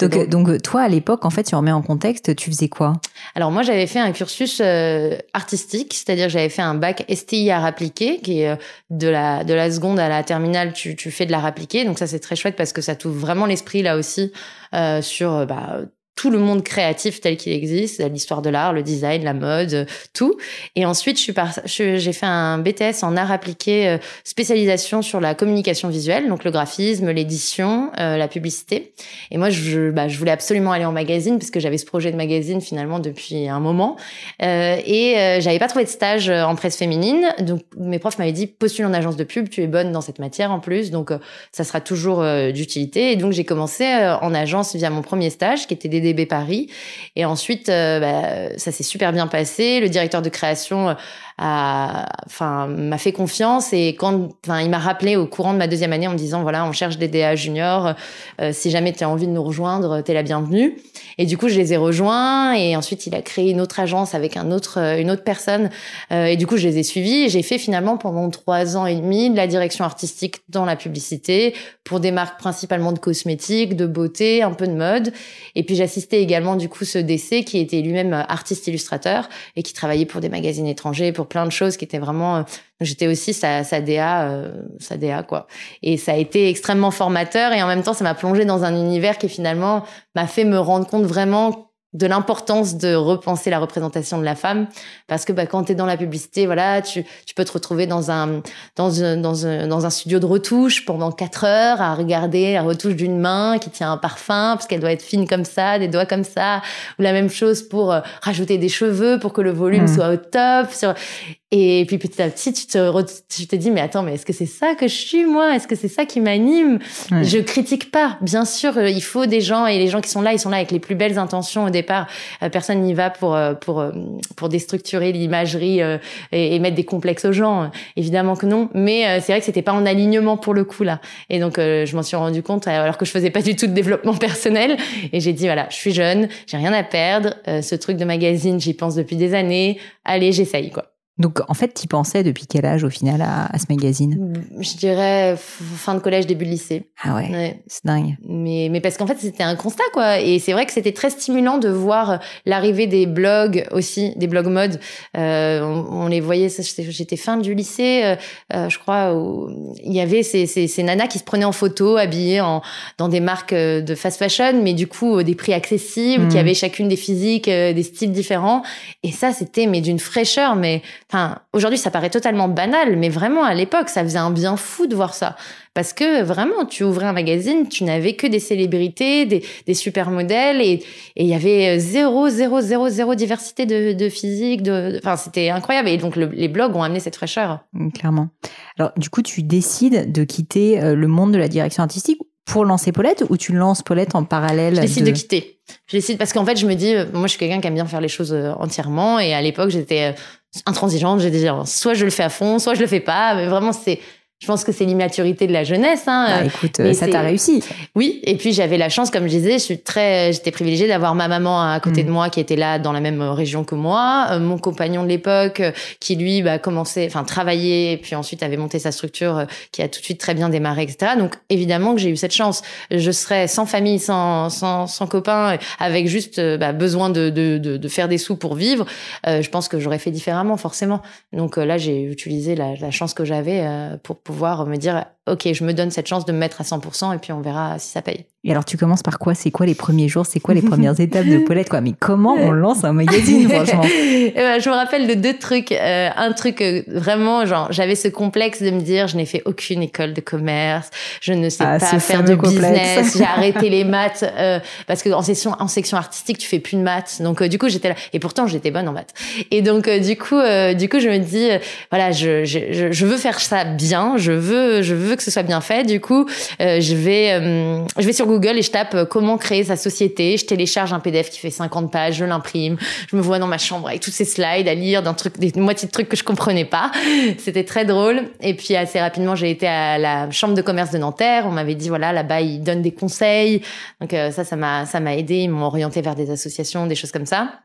Donc, donc, toi, à l'époque, en fait, tu remets en contexte, tu faisais quoi? Alors, moi, j'avais fait un cursus euh, artistique, c'est-à-dire j'avais fait un bac STI à appliqué, qui est euh, de la de la seconde à la terminale, tu, tu fais de l'art appliqué. Donc ça, c'est très chouette parce que ça t'ouvre vraiment l'esprit là aussi euh, sur bah tout le monde créatif tel qu'il existe, l'histoire de l'art, le design, la mode, tout. Et ensuite, j'ai fait un BTS en art appliqué, euh, spécialisation sur la communication visuelle, donc le graphisme, l'édition, euh, la publicité. Et moi, je, bah, je voulais absolument aller en magazine parce que j'avais ce projet de magazine finalement depuis un moment. Euh, et euh, j'avais pas trouvé de stage en presse féminine, donc mes profs m'avaient dit postule en agence de pub, tu es bonne dans cette matière en plus, donc ça sera toujours d'utilité. Et donc j'ai commencé en agence via mon premier stage qui était des Paris. Et ensuite, euh, bah, ça s'est super bien passé. Le directeur de création euh, enfin, m'a fait confiance et quand, enfin, il m'a rappelé au courant de ma deuxième année en me disant voilà, on cherche des DA juniors. Euh, si jamais tu as envie de nous rejoindre, t'es la bienvenue. Et du coup, je les ai rejoints et ensuite il a créé une autre agence avec un autre, une autre personne. et du coup, je les ai suivis. J'ai fait finalement pendant trois ans et demi de la direction artistique dans la publicité pour des marques principalement de cosmétiques, de beauté, un peu de mode. Et puis j'assistais également du coup ce décès qui était lui-même artiste illustrateur et qui travaillait pour des magazines étrangers, plein de choses qui étaient vraiment. Euh, j'étais aussi sa, sa DA, euh, sa DA quoi. Et ça a été extrêmement formateur et en même temps ça m'a plongé dans un univers qui finalement m'a fait me rendre compte vraiment de l'importance de repenser la représentation de la femme parce que bah, quand tu es dans la publicité voilà tu, tu peux te retrouver dans un dans un, dans un dans un studio de retouche pendant quatre heures à regarder la retouche d'une main qui tient un parfum parce qu'elle doit être fine comme ça des doigts comme ça ou la même chose pour euh, rajouter des cheveux pour que le volume mmh. soit au top sur et puis petit à petit, tu te, tu te dis, mais attends, mais est-ce que c'est ça que je suis, moi? Est-ce que c'est ça qui m'anime? Je critique pas. Bien sûr, euh, il faut des gens, et les gens qui sont là, ils sont là avec les plus belles intentions au départ. Euh, personne n'y va pour, euh, pour, pour déstructurer l'imagerie et, mettre des complexes aux gens. Évidemment que non. Mais c'est vrai que c'était pas en alignement pour le coup, là. Et donc, je m'en suis rendu compte alors que je faisais pas du tout de développement personnel. Et j'ai dit, voilà, je suis jeune, j'ai rien à perdre. ce truc de magazine, j'y pense depuis des années. Allez, j'essaye, quoi. Donc, en fait, tu pensais depuis quel âge au final à, ce magazine? Je dirais fin de collège, début de lycée. Ah ouais, c'est dingue. Mais, mais parce qu'en fait, c'était un constat, quoi. Et c'est vrai que c'était très stimulant de voir l'arrivée des blogs aussi, des blogs mode. Euh, on, les voyait, j'étais fin du lycée, euh, euh, je crois, où il y avait ces, ces, ces, nanas qui se prenaient en photo, habillées en, dans des marques de fast fashion, mais du coup, des prix accessibles, qui mmh. avaient chacune des physiques, des styles différents. Et ça, c'était mais d'une fraîcheur, mais Enfin, aujourd'hui, ça paraît totalement banal, mais vraiment à l'époque, ça faisait un bien fou de voir ça. Parce que vraiment, tu ouvrais un magazine, tu n'avais que des célébrités, des, des super modèles, et il y avait zéro, zéro, zéro, zéro diversité de, de physique. De, enfin, c'était incroyable. Et donc, les blogs ont amené cette fraîcheur. Mm, clairement. Alors, du coup, tu décides de quitter euh, le monde de la direction artistique pour lancer Paulette ou tu lances Paulette en parallèle Je décide de, quitter. Je décide parce qu'en fait, je me dis, euh, moi, je suis quelqu'un qui aime bien faire les choses euh, entièrement. Et à l'époque, j'étais intransigeante. J'ai dit, soit je le fais à fond, soit je le fais pas. Mais vraiment, c'est je pense que c'est l'immaturité de la jeunesse. Hein. Bah, écoute, euh, ça t'a réussi. Oui, et puis j'avais la chance, comme je disais, je suis très, j'étais privilégiée d'avoir ma maman à côté mm. de moi qui était là dans la même région que moi, euh, mon compagnon de l'époque euh, qui lui bah, commençait, enfin travaillait, et puis ensuite avait monté sa structure qui a tout de suite très bien démarré, etc. Donc évidemment que j'ai eu cette chance. Je serais sans famille, sans sans, sans copain, avec juste bah, besoin de, de, de, de, faire des sous pour vivre. je pense que j'aurais fait différemment forcément. Donc là, j'ai utilisé la, la, chance que j'avais pour pouvoir me dire ok, je me donne cette chance de me mettre à 100% et puis on verra si ça paye. Et alors, tu commences par quoi? C'est quoi les premiers jours? C'est quoi les premières étapes de Paulette quoi? Mais comment on lance un magazine, franchement? Eh ben, Je me rappelle de deux trucs. Euh, un truc euh, vraiment, genre, j'avais ce complexe de me dire, je n'ai fait aucune école de commerce, je ne sais ah, pas faire de business, j'ai arrêté les maths euh, parce que en section, en section artistique, tu fais plus de maths. Donc, du coup, j'étais là. Et pourtant, j'étais bonne en maths. Et donc, du coup, du coup, je me dis, voilà, je, je, je veux faire ça bien. Je veux, je veux que ce soit bien fait. Du coup, euh, je vais, euh, je vais sur Google et je tape euh, comment créer sa société. Je télécharge un PDF qui fait 50 pages, je l'imprime. Je me vois dans ma chambre avec tous ces slides à lire d'un truc, des moitiés de trucs que je comprenais pas. C'était très drôle. Et puis assez rapidement, j'ai été à la chambre de commerce de Nanterre. On m'avait dit voilà, là-bas ils donnent des conseils. Donc ça, ça m'a, ça m'a aidé. Ils m'ont orienté vers des associations, des choses comme ça.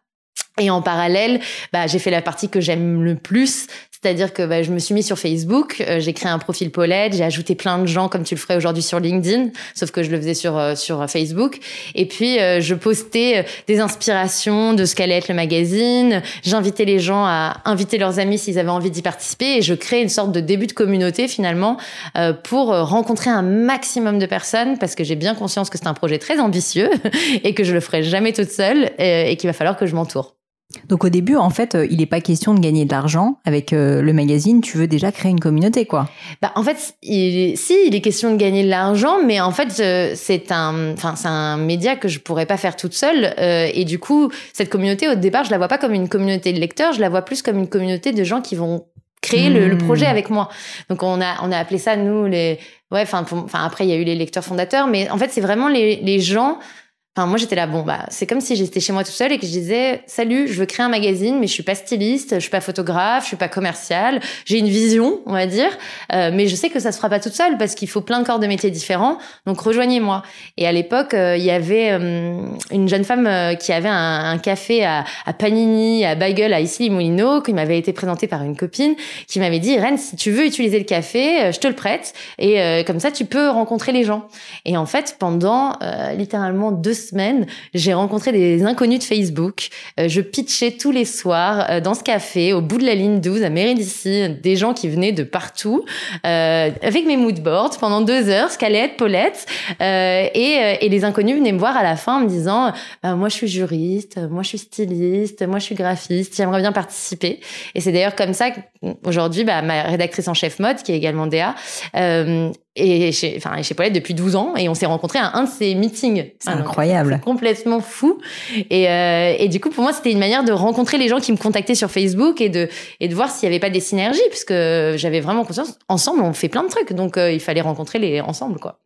Et en parallèle, bah, j'ai fait la partie que j'aime le plus, C'est-à-dire que bah, je me suis mis sur Facebook, euh, j'ai créé un profil Paulette, j'ai ajouté plein de gens comme tu le ferais aujourd'hui sur LinkedIn, sauf que je le faisais sur euh, sur Facebook. Et puis euh, je postais des inspirations de ce qu'allait être le magazine. J'invitais les gens à inviter leurs amis s'ils avaient envie d'y participer, et je créais une sorte de début de communauté finalement pour rencontrer un maximum de personnes, parce que j'ai bien conscience que c'est un projet très ambitieux et que je le ferai jamais toute seule et qu'il va falloir que je m'entoure. Donc au début, en fait, euh, il n'est pas question de gagner de l'argent avec euh, le magazine. Tu veux déjà créer une communauté, quoi. Bah en fait, il, si il est question de gagner de l'argent, mais en fait, euh, c'est un, enfin c'est un média que je pourrais pas faire toute seule. et du coup, cette communauté, au départ, je la vois pas comme une communauté de lecteurs, je la vois plus comme une communauté de gens qui vont créer le, hmm. projet avec moi. Donc on a on a appelé ça nous les ouais enfin enfin après il y a eu les lecteurs fondateurs, mais en fait c'est vraiment les les gens moi, j'étais là, bon, bah, c'est comme si j'étais chez moi tout seul et que je disais, salut, je veux créer un magazine, mais je suis pas styliste, je suis pas photographe, je suis pas commercial. J'ai une vision, on va dire, euh, mais je sais que ça se fera pas toute seule parce qu'il faut plein de corps de métiers différents. Donc, rejoignez-moi. Et à l'époque, euh, il y avait euh, une jeune femme qui avait un, café à, Panini, à Bagel, à Issy-les-Moulineaux, qui m'avait été présentée par une copine, qui m'avait dit, Rennes, si tu veux utiliser le café, je te le prête. Et comme ça, tu peux rencontrer les gens. Et en fait, pendant littéralement deux j'ai rencontré des inconnus de Facebook. Euh, je pitchais tous les soirs euh, dans ce café, au bout de la ligne 12, à Mérédici, des gens qui venaient de partout, euh, avec mes moodboards pendant deux heures, Scalette, Paulette. et, les inconnus venaient me voir à la fin en me disant Moi, je suis juriste, moi, je suis styliste, moi, je suis graphiste, j'aimerais bien participer. Et c'est d'ailleurs comme ça qu'aujourd'hui, bah, ma rédactrice en chef mode, qui est également DA, et chez, enfin, chez Paulette depuis 12 ans et on s'est rencontrés à un de ces meetings. C'est incroyable. complètement fou. Et, euh, et du coup, pour moi, c'était une manière de rencontrer les gens qui me contactaient sur Facebook et de, et de voir s'il n'y avait pas des synergies, puisque j'avais vraiment conscience, ensemble, on fait plein de trucs. Donc, euh, il fallait rencontrer les ensemble, quoi.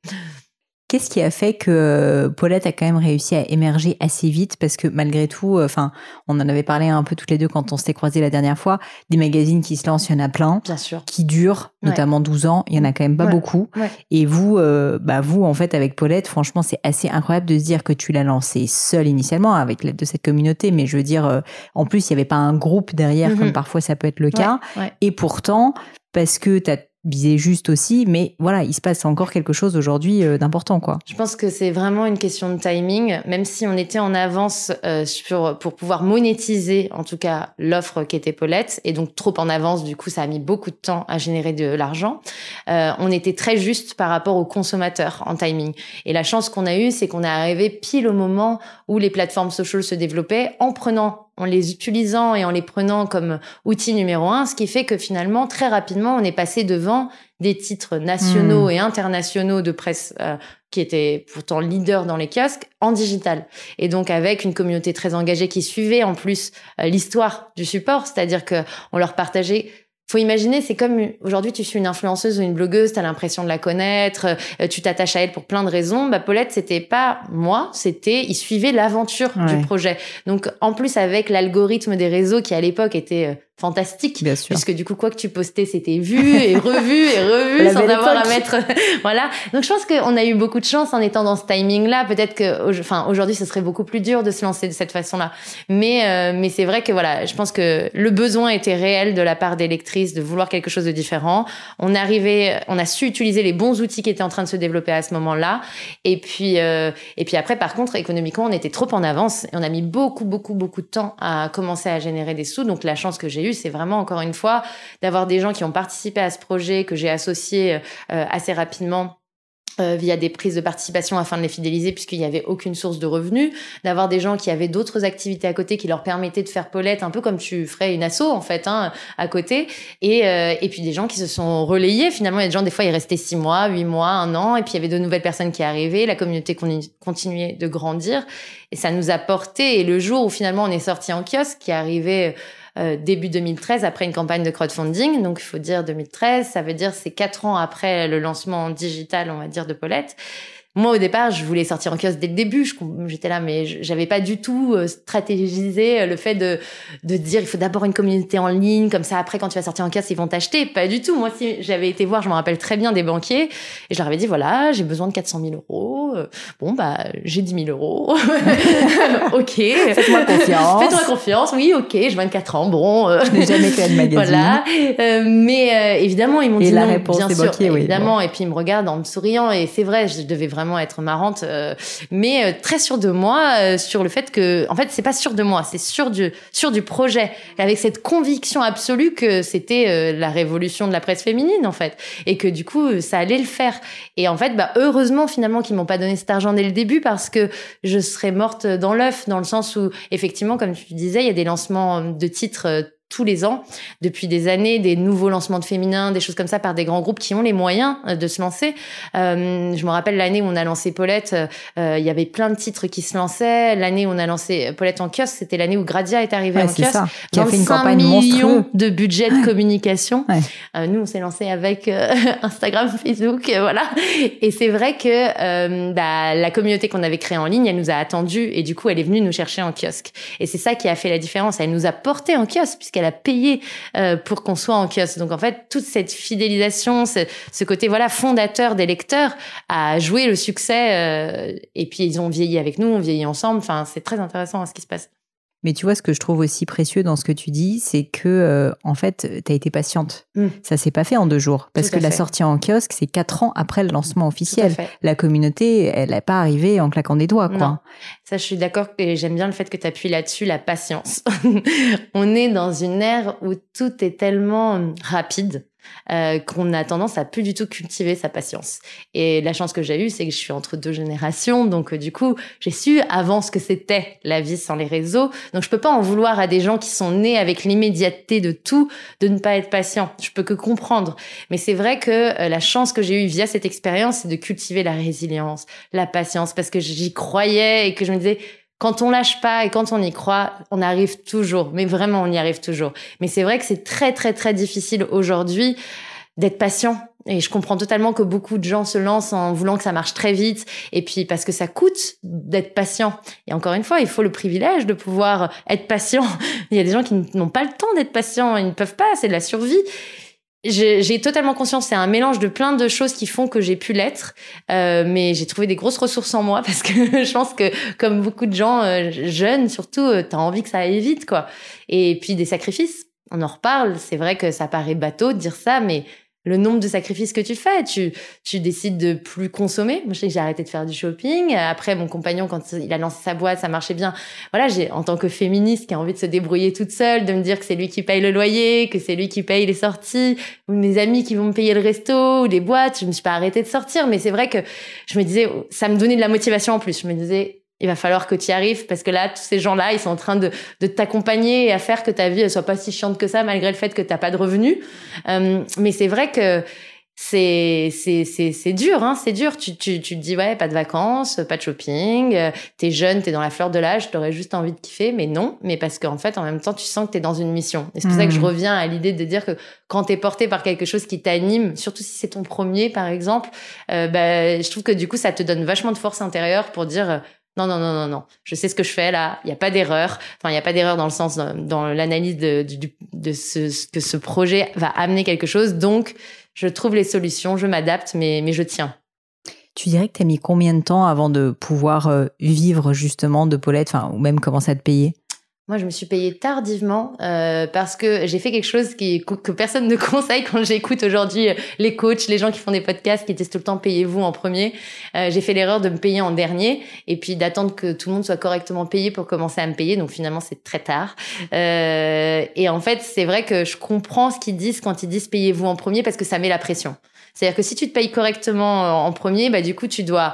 Qu'est-ce qui a fait que euh, Paulette a quand même réussi à émerger assez vite? Parce que malgré tout, euh, enfin, on en avait parlé un peu toutes les deux quand on s'était croisés la dernière fois, des magazines qui se lancent, il y en a plein, Bien sûr. qui durent, notamment 12 ans, il y en a quand même pas beaucoup. Et vous, euh, bah vous, en fait, avec Paulette, franchement, c'est assez incroyable de se dire que tu l'as lancé seule initialement, avec l'aide de cette communauté, mais je veux dire, en plus, il n'y avait pas un groupe derrière, mm-hmm. comme parfois ça peut être le cas. Et pourtant, parce que tu as viser juste aussi, mais voilà, il se passe encore quelque chose aujourd'hui euh, d'important, quoi. Je pense que c'est vraiment une question de timing, même si on était en avance euh, sur pour pouvoir monétiser, en tout cas l'offre qui était Paulette, et donc trop en avance, du coup, ça a mis beaucoup de temps à générer de l'argent. Euh, on était très juste par rapport aux consommateurs en timing. Et la chance qu'on a eue, c'est qu'on est arrivé pile au moment où les plateformes sociales se développaient, en prenant en les utilisant et en les prenant comme outil numéro un, ce qui fait que finalement, très rapidement, on est passé devant des titres nationaux hmm. et internationaux de presse euh, qui étaient pourtant leaders dans les kiosques en digital. Et donc avec une communauté très engagée qui suivait en plus euh, l'histoire du support, c'est-à-dire que on leur partageait faut imaginer, c'est comme aujourd'hui tu suis une influenceuse ou une blogueuse, tu as l'impression de la connaître, euh, tu t'attaches à elle pour plein de raisons. Bah Paulette, c'était pas moi, c'était il suivait l'aventure du projet. Donc en plus avec l'algorithme des réseaux qui à l'époque était fantastique. Bien sûr. puisque du coup quoi que tu postais c'était vu et revu et revu sans avoir à mettre voilà. Donc je pense qu'on a eu beaucoup de chance en étant dans ce timing là peut-être que enfin aujourd'hui ce serait beaucoup plus dur de se lancer de cette façon là mais euh, mais c'est vrai que voilà je pense que le besoin était réel de la part des lectrices de vouloir quelque chose de différent. On arrivait on a su utiliser les bons outils qui étaient en train de se développer à ce moment là et puis euh, et puis après par contre économiquement on était trop en avance et on a mis beaucoup beaucoup beaucoup de temps à commencer à générer des sous. Donc la chance que j'ai c'est vraiment encore une fois d'avoir des gens qui ont participé à ce projet que j'ai associé euh, assez rapidement euh, via des prises de participation afin de les fidéliser puisqu'il n'y avait aucune source de revenus, d'avoir des gens qui avaient d'autres activités à côté qui leur permettaient de faire Paulette un peu comme tu ferais une asso en fait hein, à côté. Et, euh, et puis des gens qui se sont relayés finalement. Il y a des gens des fois ils restaient six mois, huit mois, un an et puis il y avait de nouvelles personnes qui arrivaient, la communauté continuait de grandir. Et ça nous a porté et le jour où finalement on est sorti en kiosque qui arrivait euh, début 2013 après une campagne de crowdfunding. Donc il faut dire 2013, ça veut dire c'est quatre ans après le lancement digital, on va dire, de Paulette. Moi, au départ, je voulais sortir en kiosque dès le début. J'étais là, mais j'avais pas du tout euh, stratégisé euh, le fait de, de dire il faut d'abord une communauté en ligne, comme ça après, quand tu vas sortir en kiosque, ils vont t'acheter. Pas du tout. Moi, si j'avais été voir, je me rappelle très bien des banquiers, et je leur avais dit voilà, j'ai besoin de 400 000 euros. Euh, bon, bah, j'ai 10 000 euros. ok. Faites-moi confiance. Faites-moi confiance. Oui, ok, j'ai 24 ans. Bon. je n'ai jamais fait de magazine. Voilà. mais évidemment, ils m'ont dit la non, réponse bien sûr, oui, évidemment. Et puis ils me regardent en me souriant, et c'est vrai, je devais vraiment être marrante, euh, mais euh, très sûre de moi euh, sur le fait que, en fait, c'est pas sûr de moi, c'est sûr du du projet, avec cette conviction absolue que c'était la révolution de la presse féminine en fait, et que du coup ça allait le faire. Et en fait, bah heureusement finalement qu'ils m'ont pas donné cet argent dès le début parce que je serais morte dans l'œuf, dans le sens où effectivement, comme tu disais, il y a des lancements de titres tous les ans, depuis des années, des nouveaux lancements de féminins, des choses comme ça par des grands groupes qui ont les moyens euh, de se lancer. Euh, je me rappelle l'année où on a lancé Paulette, euh, il y avait plein de titres qui se lançaient. L'année où on a lancé Paulette en kiosque, c'était l'année où Gradia est arrivée en kiosque. Ça, qui a fait une campagne millions de budget de communication. nous, on s'est lancé avec Instagram, Facebook, voilà. Et c'est vrai que bah, la communauté qu'on avait créée en ligne, elle nous a attendu et du coup, elle est venue nous chercher en kiosque. Et c'est ça qui a fait la différence. Elle nous a porté en kiosque puisqu'elle a payé pour qu'on soit en kiosque. Donc en fait, toute cette fidélisation, ce, côté voilà fondateur des lecteurs a joué le succès. Euh, et puis ils ont vieilli avec nous, on vieillit ensemble. Enfin, c'est très intéressant hein, ce qui se passe. Mais tu vois, ce que je trouve aussi précieux dans ce que tu dis, c'est que, euh, en fait, tu as été patiente. Ça mm. Ça s'est pas fait en deux jours. Parce que la sortie en kiosque, c'est quatre ans après le lancement officiel. La communauté, elle n'est pas arrivée en claquant des doigts, quoi. Ça, je suis d'accord et j'aime bien le fait que tu appuies là-dessus, la patience. On est dans une ère où tout est tellement rapide euh, qu'on a tendance à plus du tout cultiver sa patience. Et la chance que j'ai eue, c'est que je suis entre deux générations, donc euh, du coup, j'ai su avant ce que c'était la vie sans les réseaux. Donc je peux pas en vouloir à des gens qui sont nés avec l'immédiateté de tout, de ne pas être patient. Je peux que comprendre. Mais c'est vrai que euh, la chance que j'ai eue via cette expérience, c'est de cultiver la résilience, la patience, parce que j'y croyais et que je me disais quand on lâche pas et quand on y croit, on arrive toujours. Mais vraiment, on y arrive toujours. Mais c'est vrai que c'est très, très, très difficile aujourd'hui d'être patient. Et je comprends totalement que beaucoup de gens se lancent en voulant que ça marche très vite. Et puis parce que ça coûte d'être patient. Et encore une fois, il faut le privilège de pouvoir être patient. Il y a des gens qui n'ont pas le temps d'être patient. Ils ne peuvent pas. C'est de la survie j'ai totalement conscience, c'est un mélange de plein de choses qui font que j'ai pu l'être, euh, mais j'ai trouvé des grosses ressources en moi parce que je pense que comme beaucoup de gens euh, jeunes surtout, euh, t'as envie que ça aille vite quoi. Et puis des sacrifices, on en reparle. C'est vrai que ça paraît bateau de dire ça, mais le nombre de sacrifices que tu fais. Tu, tu décides de plus consommer. Moi, je sais que j'ai arrêté de faire du shopping. Après, mon compagnon, quand il a lancé sa boîte, ça marchait bien. Voilà, j'ai, en tant que féministe qui a envie de se débrouiller toute seule, de me dire que c'est lui qui paye le loyer, que c'est lui qui paye les sorties, ou mes amis qui vont me payer le resto, ou les boîtes. Je me suis pas arrêtée de sortir, mais c'est vrai que je me disais, ça me donnait de la motivation en plus. Je me disais, il va falloir que tu y arrives parce que là, tous ces gens-là, ils sont en train de, de t'accompagner et à faire que ta vie ne soit pas si chiante que ça, malgré le fait que tu n'as pas de revenus. Euh, mais c'est vrai que c'est c'est c'est c'est dur hein c'est dur tu tu tu te dis ouais pas de vacances pas de shopping euh, t'es jeune t'es dans la fleur de l'âge t'aurais juste envie de kiffer mais non mais parce qu'en fait en même temps tu sens que t'es dans une mission et c'est pour ça que je mmh. reviens à l'idée de dire que quand t'es porté par quelque chose qui t'anime surtout si c'est ton premier par exemple euh, bah je trouve que du coup ça te donne vachement de force intérieure pour dire non, non, non, non, non. Je sais ce que je fais là. Il n'y a pas d'erreur. Enfin, il n'y a pas d'erreur dans le sens, dans, l'analyse de, de, ce, que ce projet va amener quelque chose. Donc, je trouve les solutions, je m'adapte, mais, mais je tiens. Tu dirais que tu as mis combien de temps avant de pouvoir euh, vivre justement de Paulette, enfin, ou même commencer à te payer moi, je me suis payée tardivement euh, parce que j'ai fait quelque chose qui, que personne ne conseille quand j'écoute aujourd'hui euh, les coachs, les gens qui font des podcasts, qui disent tout le temps payez-vous en premier. Euh, j'ai fait l'erreur de me payer en dernier et puis d'attendre que tout le monde soit correctement payé pour commencer à me payer. Donc finalement, c'est très tard. Euh, et en fait, c'est vrai que je comprends ce qu'ils disent quand ils disent payez-vous en premier parce que ça met la pression. C'est-à-dire que si tu te payes correctement euh, en premier, bah du coup, tu dois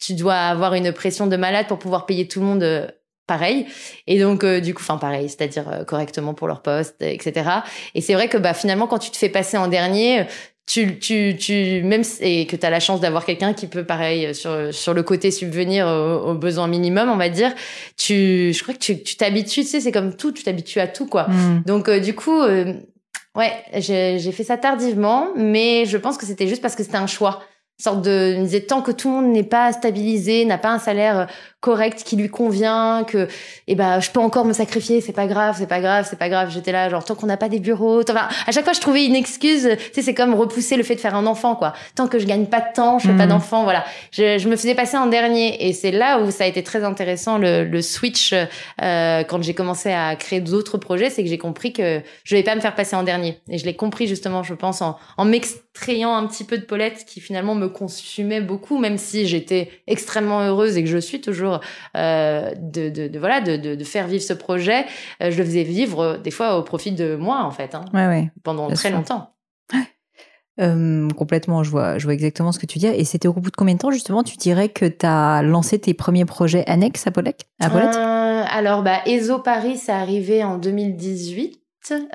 tu dois avoir une pression de malade pour pouvoir payer tout le monde pareil. Et donc, euh, du coup, enfin pareil, c'est-à-dire euh, correctement pour leur poste, etc. Et c'est vrai que bah, finalement, quand tu te fais passer en dernier, tu, tu, tu même et que tu as la chance d'avoir quelqu'un qui peut pareil sur sur le côté subvenir aux, besoins minimum on va dire tu je crois que tu t'habitues tu sais c'est comme tout tu t'habitues à tout quoi mm. donc euh, du coup ouais j'ai fait ça tardivement mais je pense que c'était juste parce que c'était un choix sorte de il me disait tant que tout le monde n'est pas stabilisé, n'a pas un salaire euh, correct qui lui convient, que eh ben je peux encore me sacrifier, c'est pas grave, c'est pas grave, c'est pas grave. J'étais là genre tant qu'on n'a pas des bureaux, enfin à chaque fois je trouvais une excuse. Tu sais c'est comme repousser le fait de faire un enfant quoi. Tant que je gagne pas de temps, je fais pas Mhm. d'enfant, voilà. Je, je me faisais passer en dernier et c'est là où ça a été très intéressant le, le switch euh, quand j'ai commencé à créer d'autres projets, c'est que j'ai compris que je vais pas me faire passer en dernier et je l'ai compris justement, je pense en, en m'extrayant un petit peu de Paulette qui finalement me consumait beaucoup, même si j'étais extrêmement heureuse et que je suis toujours euh, de, de, de voilà de, faire vivre ce projet. Euh, je le faisais vivre euh, des fois au profit de moi en fait, hein, Ouais, ouais. pendant Bien très sûr. longtemps. Euh, complètement, je vois, je vois exactement ce que tu dis. Et c'était au bout de combien de temps, justement, tu dirais que tu as lancé tes premiers projets annexes à Paulette, à Paulette? Euh, alors bah ESO Paris, c'est arrivé en 2018.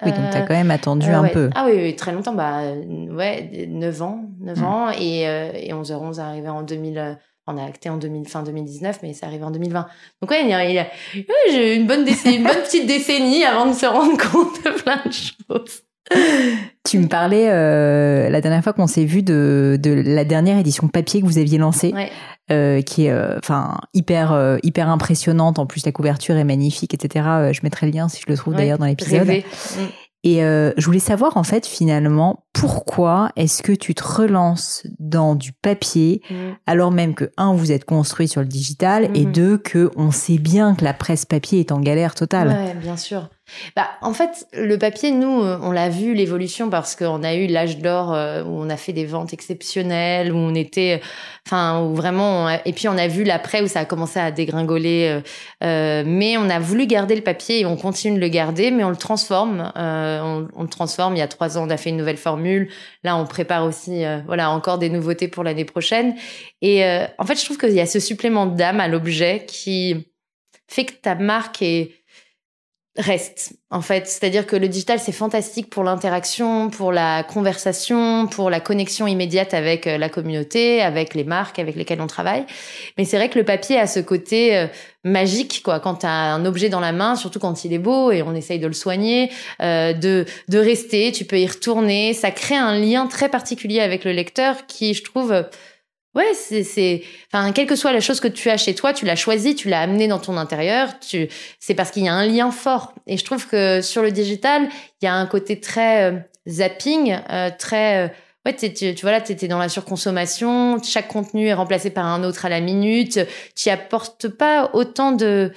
Oui, donc tu as Euh, quand même attendu Euh, un ouais. peu. Ah oui, oui, très longtemps. Bah, euh, ouais, 9 ans. 9 Mm. ans. Et, et 11h11 est arrivé en 2000. euh, on a acté en 2000, fin 2019, mais c'est arrivé en 2020. Donc ouais, il y a, il y une bonne décennie, une bonne petite décennie avant de se rendre compte de plein de choses. Tu me parlais euh, la dernière fois qu'on s'est vu de, de la dernière édition papier que vous aviez lancée, Ouais. euh, qui est euh, enfin hyper euh, hyper impressionnante. En plus, la couverture est magnifique, etc. Je mettrai le lien si je le trouve Ouais, d'ailleurs dans l'épisode. Mm. Et je voulais savoir en fait finalement pourquoi est-ce que tu te relances dans du papier Mm. alors même que un vous êtes construit sur le digital et Mhm. deux que on sait bien que la presse papier est en galère totale. Ouais, bien sûr. Bah, en fait, le papier, nous, euh, on l'a vu l'évolution parce qu'on a eu l'âge d'or euh, où on a fait des ventes exceptionnelles, où on était, enfin, où vraiment, et puis on a vu l'après où ça a commencé à dégringoler. euh, euh, mais on a voulu garder le papier et on continue de le garder, mais on le transforme. euh, on, le transforme. Il y a trois ans, on a fait une nouvelle formule. Là, on prépare aussi, voilà, encore des nouveautés pour l'année prochaine. Et en fait, je trouve qu'il y a ce supplément d'âme à l'objet qui fait que ta marque est reste en fait. C'est-à-dire que le digital c'est fantastique pour l'interaction pour la conversation pour la connexion immédiate avec euh, la communauté avec les marques avec lesquelles on travaille. Mais c'est vrai que le papier a ce côté euh, magique quoi. Quand tu as un objet dans la main surtout quand il est beau et on essaye de le soigner euh, de de rester tu peux y retourner. Ça crée un lien très particulier avec le lecteur qui je trouve Ouais, c'est, c'est, enfin, quelle que soit la chose que tu as chez toi, tu l'as choisi, tu l'as amené dans ton intérieur, tu, c'est parce qu'il y a un lien fort. Et je trouve que sur le digital, il y a un côté très euh, zapping, euh, très, euh, ouais, tu, tu vois là, t'étais dans la surconsommation, chaque contenu est remplacé par un autre à la minute, tu apportes pas autant de,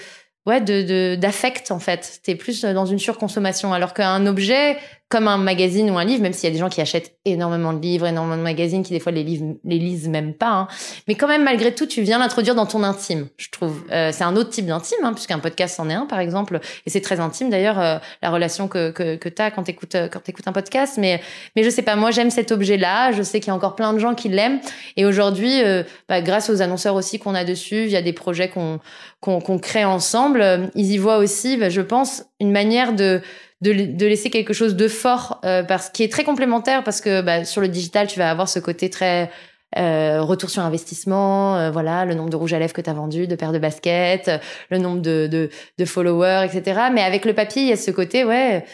ouais, de, de, d'affect, en fait. T'es plus dans une surconsommation. Alors qu'un objet, comme un magazine ou un livre, même s'il y a des gens qui achètent énormément de livres, énormément de magazines, qui des fois les, livres, les lisent même pas, hein. mais quand même malgré tout, tu viens l'introduire dans ton intime, je trouve. Euh, c'est un autre type d'intime, hein, puisqu'un podcast en est un, par exemple, et c'est très intime d'ailleurs euh, la relation que que, que t'as quand t'écoutes euh, quand t'écoutes un podcast. Mais mais je sais pas, moi j'aime cet objet-là. Je sais qu'il y a encore plein de gens qui l'aiment, et aujourd'hui, euh, bah, grâce aux annonceurs aussi qu'on a dessus, il y a des projets qu'on qu'on qu'on crée ensemble, euh, ils y voient aussi, bah, je pense, une manière de de, de laisser quelque chose de fort euh, parce qui est très complémentaire parce que bah, sur le digital tu vas avoir ce côté très euh, retour sur investissement euh, voilà le nombre de rouges à lèvres que tu as vendu de paires de baskets euh, le nombre de, de, de followers etc mais avec le papier il y a ce côté ouais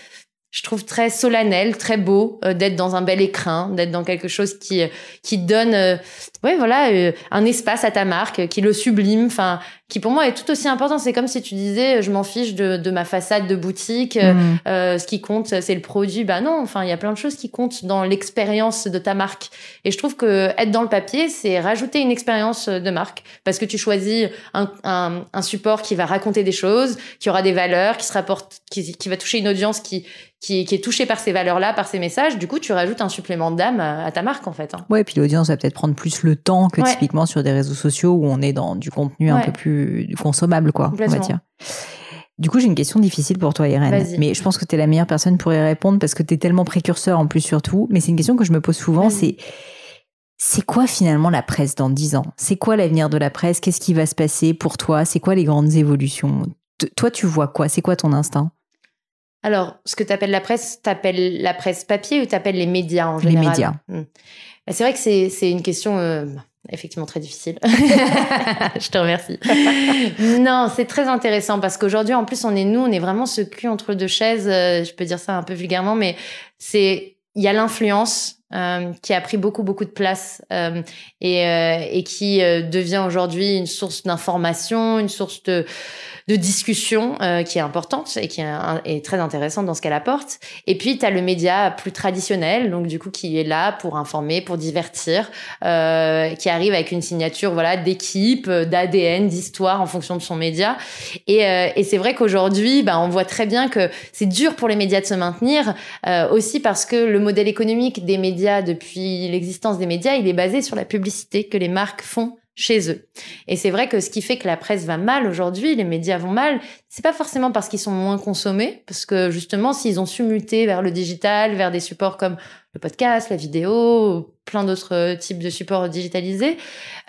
je trouve très solennel très beau euh, d'être dans un bel écrin d'être dans quelque chose qui qui donne euh, ouais voilà euh, un espace à ta marque euh, qui le sublime enfin qui pour moi est tout aussi important c'est comme si tu disais je m'en fiche de, de ma façade de boutique euh, euh, ce qui compte, c'est le produit. Bah non, enfin, il y a plein de choses qui comptent dans l'expérience de ta marque. Et je trouve que être dans le papier, c'est rajouter une expérience de marque. Parce que tu choisis un, un, un support qui va raconter des choses, qui aura des valeurs, qui se rapporte, qui, qui va toucher une audience qui, qui, qui est touchée par ces valeurs-là, par ces messages. Du coup, tu rajoutes un supplément d'âme à, à ta marque, en fait. hein. Ouais, puis l'audience va peut-être prendre plus le temps que Ouais. typiquement sur des réseaux sociaux où on est dans du contenu un peu plus consommable, quoi, on va dire. Du coup, j'ai une question difficile pour toi, Irène. Mais je pense que tu es la meilleure personne pour y répondre parce que tu es tellement précurseur en plus surtout. Mais c'est une question que je me pose souvent, c'est c'est quoi finalement la presse dans 10 ans? C'est quoi l'avenir de la presse? Qu'est-ce qui va se passer pour toi? C'est quoi les grandes évolutions? T- Toi, tu vois quoi? C'est quoi ton instinct? Alors, ce que tu appelles la presse, t'appelles la presse papier ou t'appelles les médias en Les général? médias. Hmm. Bah, C'est vrai que c'est c'est une question euh, effectivement très difficile. Je te remercie. non, c'est très intéressant parce qu'aujourd'hui, en plus, on est nous, on est vraiment ce cul entre deux chaises. euh, je peux dire ça un peu vulgairement, mais c'est il y a l'influence euh, qui a pris beaucoup beaucoup de place euh, et, euh, et qui devient aujourd'hui une source d'information, une source de discussion qui est importante et qui est, très intéressante dans ce qu'elle apporte. Et puis, tu as le média plus traditionnel, donc du coup, qui est là pour informer, pour divertir, qui arrive avec une signature voilà d'équipe, d'ADN, d'histoire en fonction de son média. Et, c'est vrai qu'aujourd'hui, bah, on voit très bien que c'est dur pour les médias de se maintenir, aussi parce que le modèle économique des médias depuis l'existence des médias, il est basé sur la publicité que les marques font chez eux. Et c'est vrai que ce qui fait que la presse va mal aujourd'hui, les médias vont mal, c'est pas forcément parce qu'ils sont moins consommés, parce que justement, s'ils ont su muter vers le digital, vers des supports comme le podcast, la vidéo, plein d'autres types de supports digitalisés,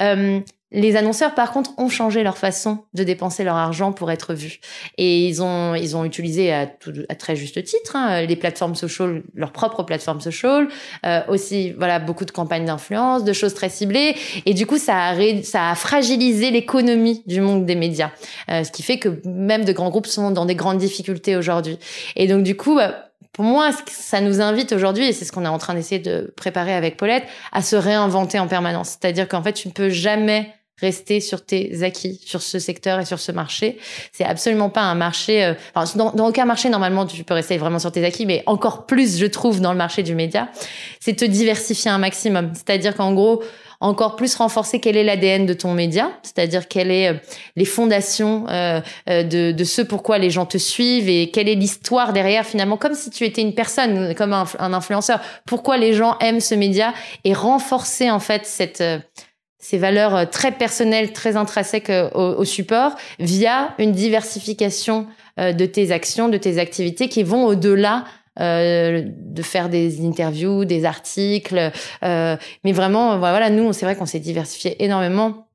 euh, les annonceurs, par contre, ont changé leur façon de dépenser leur argent pour être vus. Et ils ont, ils ont utilisé à, à très juste titre hein, les plateformes social, leurs propres plateformes social, euh, aussi, voilà, beaucoup de campagnes d'influence, de choses très ciblées. Et du coup, ça a, ça a fragilisé l'économie du monde des médias, euh, ce qui fait que même de grands groupes sont dans des grandes difficultés aujourd'hui. Et donc, du coup, bah, pour moi, ça nous invite aujourd'hui, et c'est ce qu'on est en train d'essayer de préparer avec Paulette, à se réinventer en permanence. C'est-à-dire qu'en fait, tu ne peux jamais rester sur tes acquis sur ce secteur et sur ce marché. C'est absolument pas un marché. Euh, dans, aucun marché normalement tu peux rester vraiment sur tes acquis, mais encore plus, je trouve, dans le marché du média, c'est te diversifier un maximum. C'est-à-dire qu'en gros, encore plus renforcer quel est l'ADN de ton média, c'est-à-dire quelles est euh, les fondations euh, euh, de, de ce pourquoi les gens te suivent et quelle est l'histoire derrière finalement, comme si tu étais une personne, comme un, un influenceur. Pourquoi les gens aiment ce média et renforcer en fait cette ces valeurs euh, très personnelles, très intrinsèques euh, au, support, via une diversification euh, de tes actions, de tes activités qui vont au-delà de faire des interviews, des articles. mais vraiment, voilà, nous, c'est vrai qu'on s'est diversifié énormément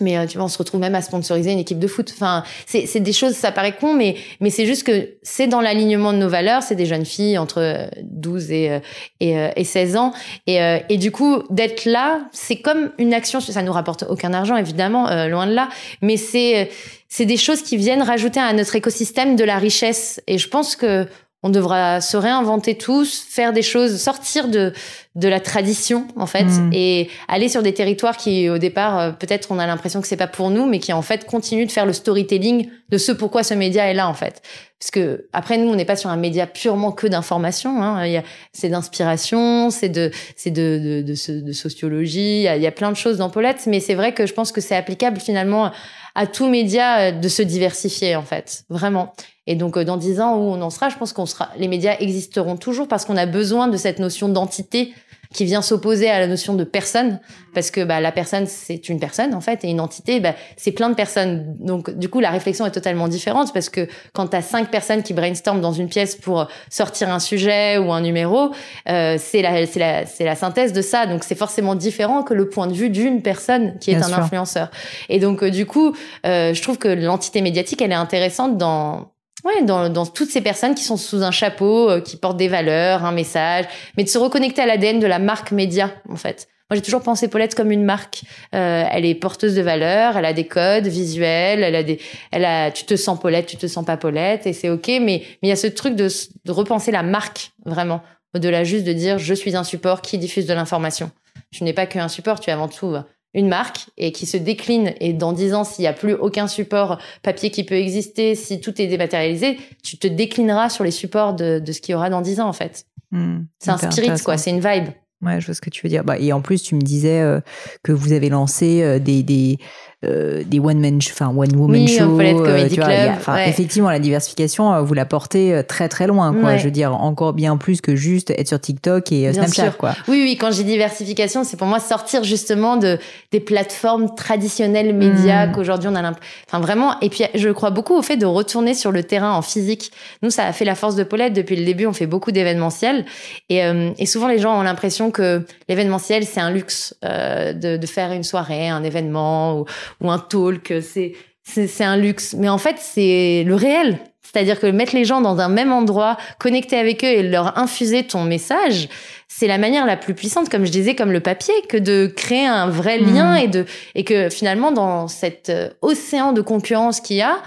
mais euh, tu vois on se retrouve même à sponsoriser une équipe de foot. Enfin c'est des choses ça paraît con mais mais c'est juste que c'est dans l'alignement de nos valeurs. C'est des jeunes filles entre 12 euh, et euh, et, et 16 ans. Et et du coup d'être là c'est comme une action. Ça nous rapporte aucun argent évidemment loin de là. Mais c'est c'est des choses qui viennent rajouter à notre écosystème de la richesse. Et je pense que on devra se réinventer tous, faire des choses, sortir de de la tradition en fait, mm. et aller sur des territoires qui au départ euh, peut-être on a l'impression que c'est pas pour nous, mais qui en fait continuent de faire le storytelling de ce pourquoi ce média est là en fait. Parce que après nous on n'est pas sur un média purement que d'information, hein. c'est d'inspiration, c'est de c'est de de, de, de sociologie, il y, a, plein de choses dans Paulette, mais c'est vrai que je pense que c'est applicable finalement à tout média euh, de se diversifier en fait, vraiment. Et donc, euh, dans dix ans où on en sera, je pense qu'on sera, les médias existeront toujours parce qu'on a besoin de cette notion d'entité qui vient s'opposer à la notion de personne, parce que bah, la personne c'est une personne en fait, et une entité bah, c'est plein de personnes. Donc du coup la réflexion est totalement différente parce que quand tu as cinq personnes qui brainstorment dans une pièce pour sortir un sujet ou un numéro, euh, c'est la c'est la c'est la synthèse de ça. Donc c'est forcément différent que le point de vue d'une personne qui est un influenceur. Et donc euh, du coup, euh, je trouve que l'entité médiatique elle est intéressante dans Ouais, dans, dans toutes ces personnes qui sont sous un chapeau, euh, qui portent des valeurs, un message, mais de se reconnecter à l'ADN de la marque média, en fait. Moi, j'ai toujours pensé Paulette comme une marque. Euh, elle est porteuse de valeurs, elle a des codes visuels, elle a des, elle a, tu te sens Paulette, tu te sens pas Paulette, et c'est ok. Mais, mais il y a ce truc de, de repenser la marque vraiment, au-delà juste de dire je suis un support qui diffuse de l'information. Tu n'es pas qu'un support, tu es avant tout une marque et qui se décline. Et dans dix ans s'il y a plus aucun support papier qui peut exister si tout est dématérialisé tu te déclineras sur les supports de, de ce qu'il y aura dans dix ans en fait. Hmm, c'est un spirit quoi. c'est une vibe. Ouais, je vois ce que tu veux dire. Bah, et en plus, tu me disais euh, que vous avez lancé euh, des, des, euh, des one man, enfin one woman oui, show. Euh, tu vois, Effectivement, la diversification, euh, vous la portez très très loin, quoi. Je veux dire, encore bien plus que juste être sur TikTok et Snapchat, quoi. Oui, oui. Quand j'ai diversification, c'est pour moi sortir justement de des plateformes traditionnelles médias hmm. qu'aujourd'hui on a l'impression. Enfin, vraiment. Et puis, je crois beaucoup au fait de retourner sur le terrain en physique. Nous, ça a fait la force de Paulette depuis le début. On fait beaucoup d'événementiels et, et souvent les gens ont l'impression que l'événementiel c'est un luxe de, de faire une soirée, un événement ou ou un talk, c'est c'est un luxe. Mais en fait, c'est le réel. C'est-à-dire que mettre les gens dans un même endroit, connecter avec eux et leur infuser ton message, c'est la manière la plus puissante, comme je disais, comme le papier, que de créer un vrai lien mmh. et de et que finalement dans cet euh, océan de concurrence qu'il y a,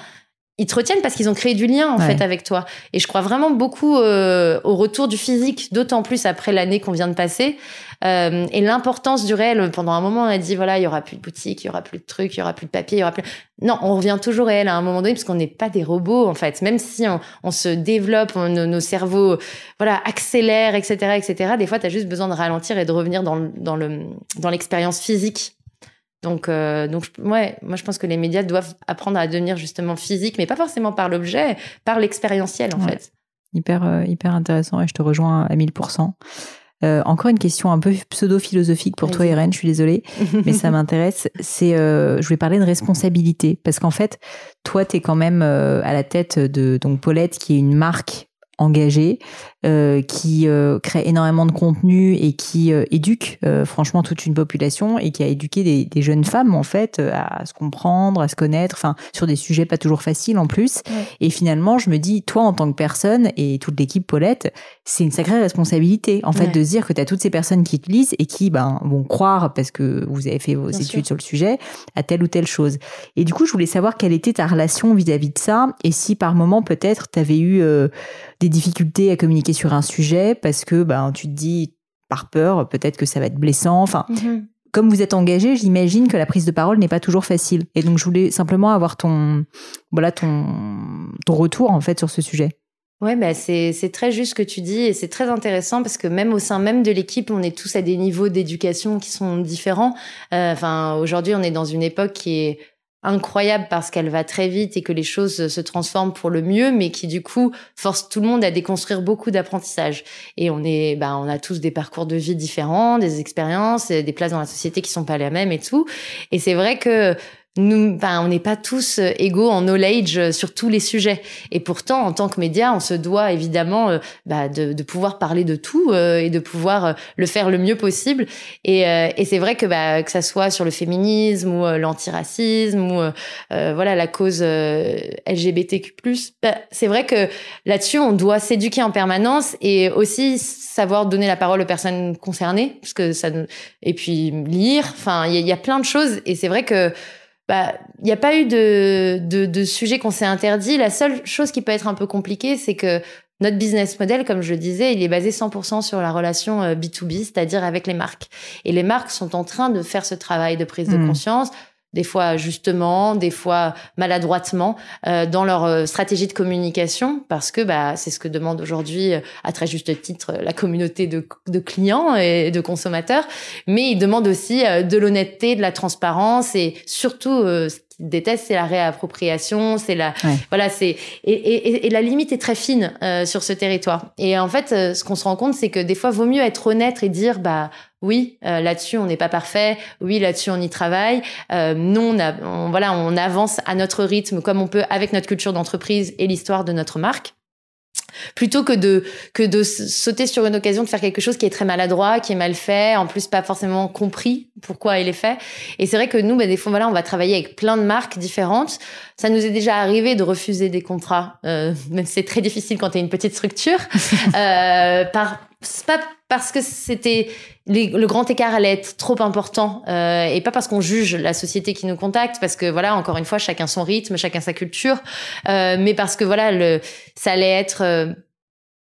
ils te retiennent parce qu'ils ont créé du lien en fait avec toi. Et je crois vraiment beaucoup euh, au retour du physique, d'autant plus après l'année qu'on vient de passer. Euh, et l'importance du réel. Pendant un moment, on a dit voilà, il y aura plus de boutique, il y aura plus de trucs, il y aura plus de papier, il y aura plus. Non, on revient toujours réel à un moment donné parce qu'on n'est pas des robots en fait. Même si on, on se développe, nos, nos, cerveaux voilà accélèrent, etc., etc. Des fois, tu as juste besoin de ralentir et de revenir dans, dans le dans l'expérience physique donc, euh, donc ouais, moi je pense que les médias doivent apprendre à devenir justement physique, mais pas forcément par l'objet, par l'expérientiel en fait. Hyper, euh, hyper intéressant et je te rejoins à 1000%. Euh, encore une question un peu pseudo-philosophique pour toi, Irène, je suis désolée, mais ça m'intéresse. C'est, euh, je voulais parler de responsabilité parce qu'en fait, toi, tu es quand même euh, à la tête de donc Paulette, qui est une marque engagée, euh, qui euh, crée énormément de contenu et qui euh, éduque franchement toute une population et qui a éduqué des, des jeunes femmes en fait à se comprendre, à se connaître, enfin sur des sujets pas toujours faciles en plus. Et finalement, je me dis, toi en tant que personne et toute l'équipe Paulette, c'est une sacrée responsabilité en fait de se dire que tu as toutes ces personnes qui te lisent et qui ben vont croire parce que vous avez fait vos études sur le sujet à telle ou telle chose. Et du coup, je voulais savoir quelle était ta relation vis-à-vis de ça et si par moment peut-être tu avais eu des difficultés à communiquer sur un sujet parce que ben, tu te dis, par peur, peut-être que ça va être blessant. Enfin, mhm. comme vous êtes engagé, j'imagine que la prise de parole n'est pas toujours facile. Et donc, je voulais simplement avoir ton, voilà, ton, ton retour, en fait, sur ce sujet. Ouais, bah c'est très juste ce que tu dis et c'est très intéressant parce que même au sein même de l'équipe, on est tous à des niveaux d'éducation qui sont différents. Euh, enfin, aujourd'hui, on est dans une époque qui est incroyable parce qu'elle va très vite et que les choses se transforment pour le mieux, mais qui du coup force tout le monde à déconstruire beaucoup d'apprentissage. Et on est, bah, on a tous des parcours de vie différents, des expériences, des places dans la société qui sont pas les mêmes et tout. Et c'est vrai que nous, ben, on n'est pas tous euh, égaux en knowledge euh, sur tous les sujets. Et pourtant, en tant que média, on se doit évidemment euh, bah, de, de, pouvoir parler de tout et de pouvoir le faire le mieux possible. Et, et c'est vrai que bah, que ça soit sur le féminisme ou l'antiracisme ou voilà la cause LGBTQ+, bah, c'est vrai que là-dessus, on doit s'éduquer en permanence et aussi savoir donner la parole aux personnes concernées, parce que ça et puis lire. Enfin, il y, a plein de choses. Et c'est vrai que bah, il n'y a pas eu de, de, de sujet qu'on s'est interdit. La seule chose qui peut être un peu compliquée, c'est que notre business model, comme je le disais, il est basé 100% sur la relation B2B, euh, c'est-à-dire avec les marques. Et les marques sont en train de faire ce travail de prise de mmh. conscience, des fois justement, des fois maladroitement, euh, dans leur euh, stratégie de communication, parce que bah, c'est ce que demande aujourd'hui, euh, à très juste titre, la communauté de, de, clients et de consommateurs, mais ils demandent aussi de l'honnêteté, de la transparence et surtout ce qu'ils détestent, c'est la réappropriation, c'est la voilà, c'est et, et, et, la limite est très fine sur ce territoire. Et en fait, ce qu'on se rend compte, c'est que des fois, vaut mieux être honnête et dire bah oui, euh, là-dessus on n'est pas parfait. Oui, là-dessus on y travaille. Euh, non, on, voilà, on avance à notre rythme comme on peut avec notre culture d'entreprise et l'histoire de notre marque plutôt que de que de sauter sur une occasion de faire quelque chose qui est très maladroit, qui est mal fait, en plus pas forcément compris pourquoi il est fait. Et c'est vrai que nous, bah, des fois, voilà, on va travailler avec plein de marques différentes. Ça nous est déjà arrivé de refuser des contrats, euh, même c'est très difficile quand tu es une petite structure, euh, par pas parce que c'était le grand écart allait être trop important euh, et pas parce qu'on juge la société qui nous contacte parce que voilà encore une fois chacun son rythme chacun sa culture euh, mais parce que voilà le ça allait être euh,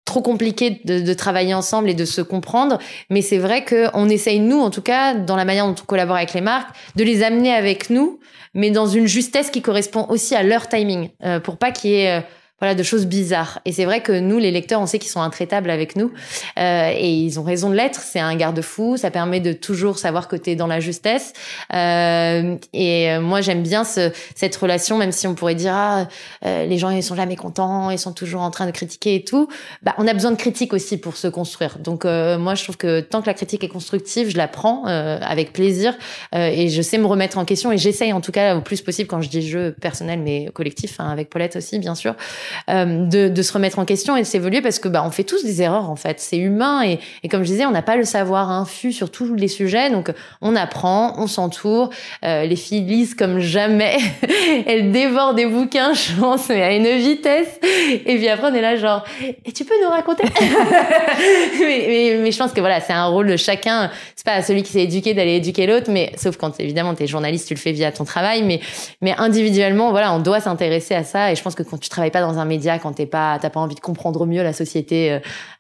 trop compliqué de, de, travailler ensemble et de se comprendre. Mais c'est vrai que on essaye nous en tout cas dans la manière dont on collabore avec les marques de les amener avec nous mais dans une justesse qui correspond aussi à leur timing euh, pour pas qu'il y ait voilà de choses bizarres. Et c'est vrai que nous, les lecteurs, on sait qu'ils sont intraitables avec nous euh, et ils ont raison de l'être. C'est un garde-fou, ça permet de toujours savoir que t'es dans la justesse. Euh, et euh, moi, j'aime bien ce, cette relation, même si on pourrait dire ah, euh, les gens ils sont jamais contents, ils sont toujours en train de critiquer et tout. Bah, on a besoin de critique aussi pour se construire. Donc euh, moi, je trouve que tant que la critique est constructive, je la prends euh, avec plaisir et je sais me remettre en question et j'essaye en tout cas au plus possible quand je dis jeu personnel mais collectif, hein, avec Paulette aussi bien sûr. De, de, se remettre en question et de s'évoluer parce que bah on fait tous des erreurs en fait. C'est humain et, et comme je disais, on n'a pas le savoir infus sur tous les sujets, donc on apprend, on s'entoure. les filles lisent comme jamais, elles dévorent des bouquins, je pense, mais à une vitesse. Et puis après on est là genre, et tu peux nous raconter mais, mais, mais, je pense que voilà, c'est un rôle de chacun. C'est pas celui qui s'est éduqué d'aller éduquer l'autre, mais sauf quand évidemment t'es journaliste, tu le fais via ton travail, mais mais individuellement, voilà, on doit s'intéresser à ça. Et je pense que quand tu travailles pas dans un média, quand t'es pas, t'as pas envie de comprendre mieux la société, euh,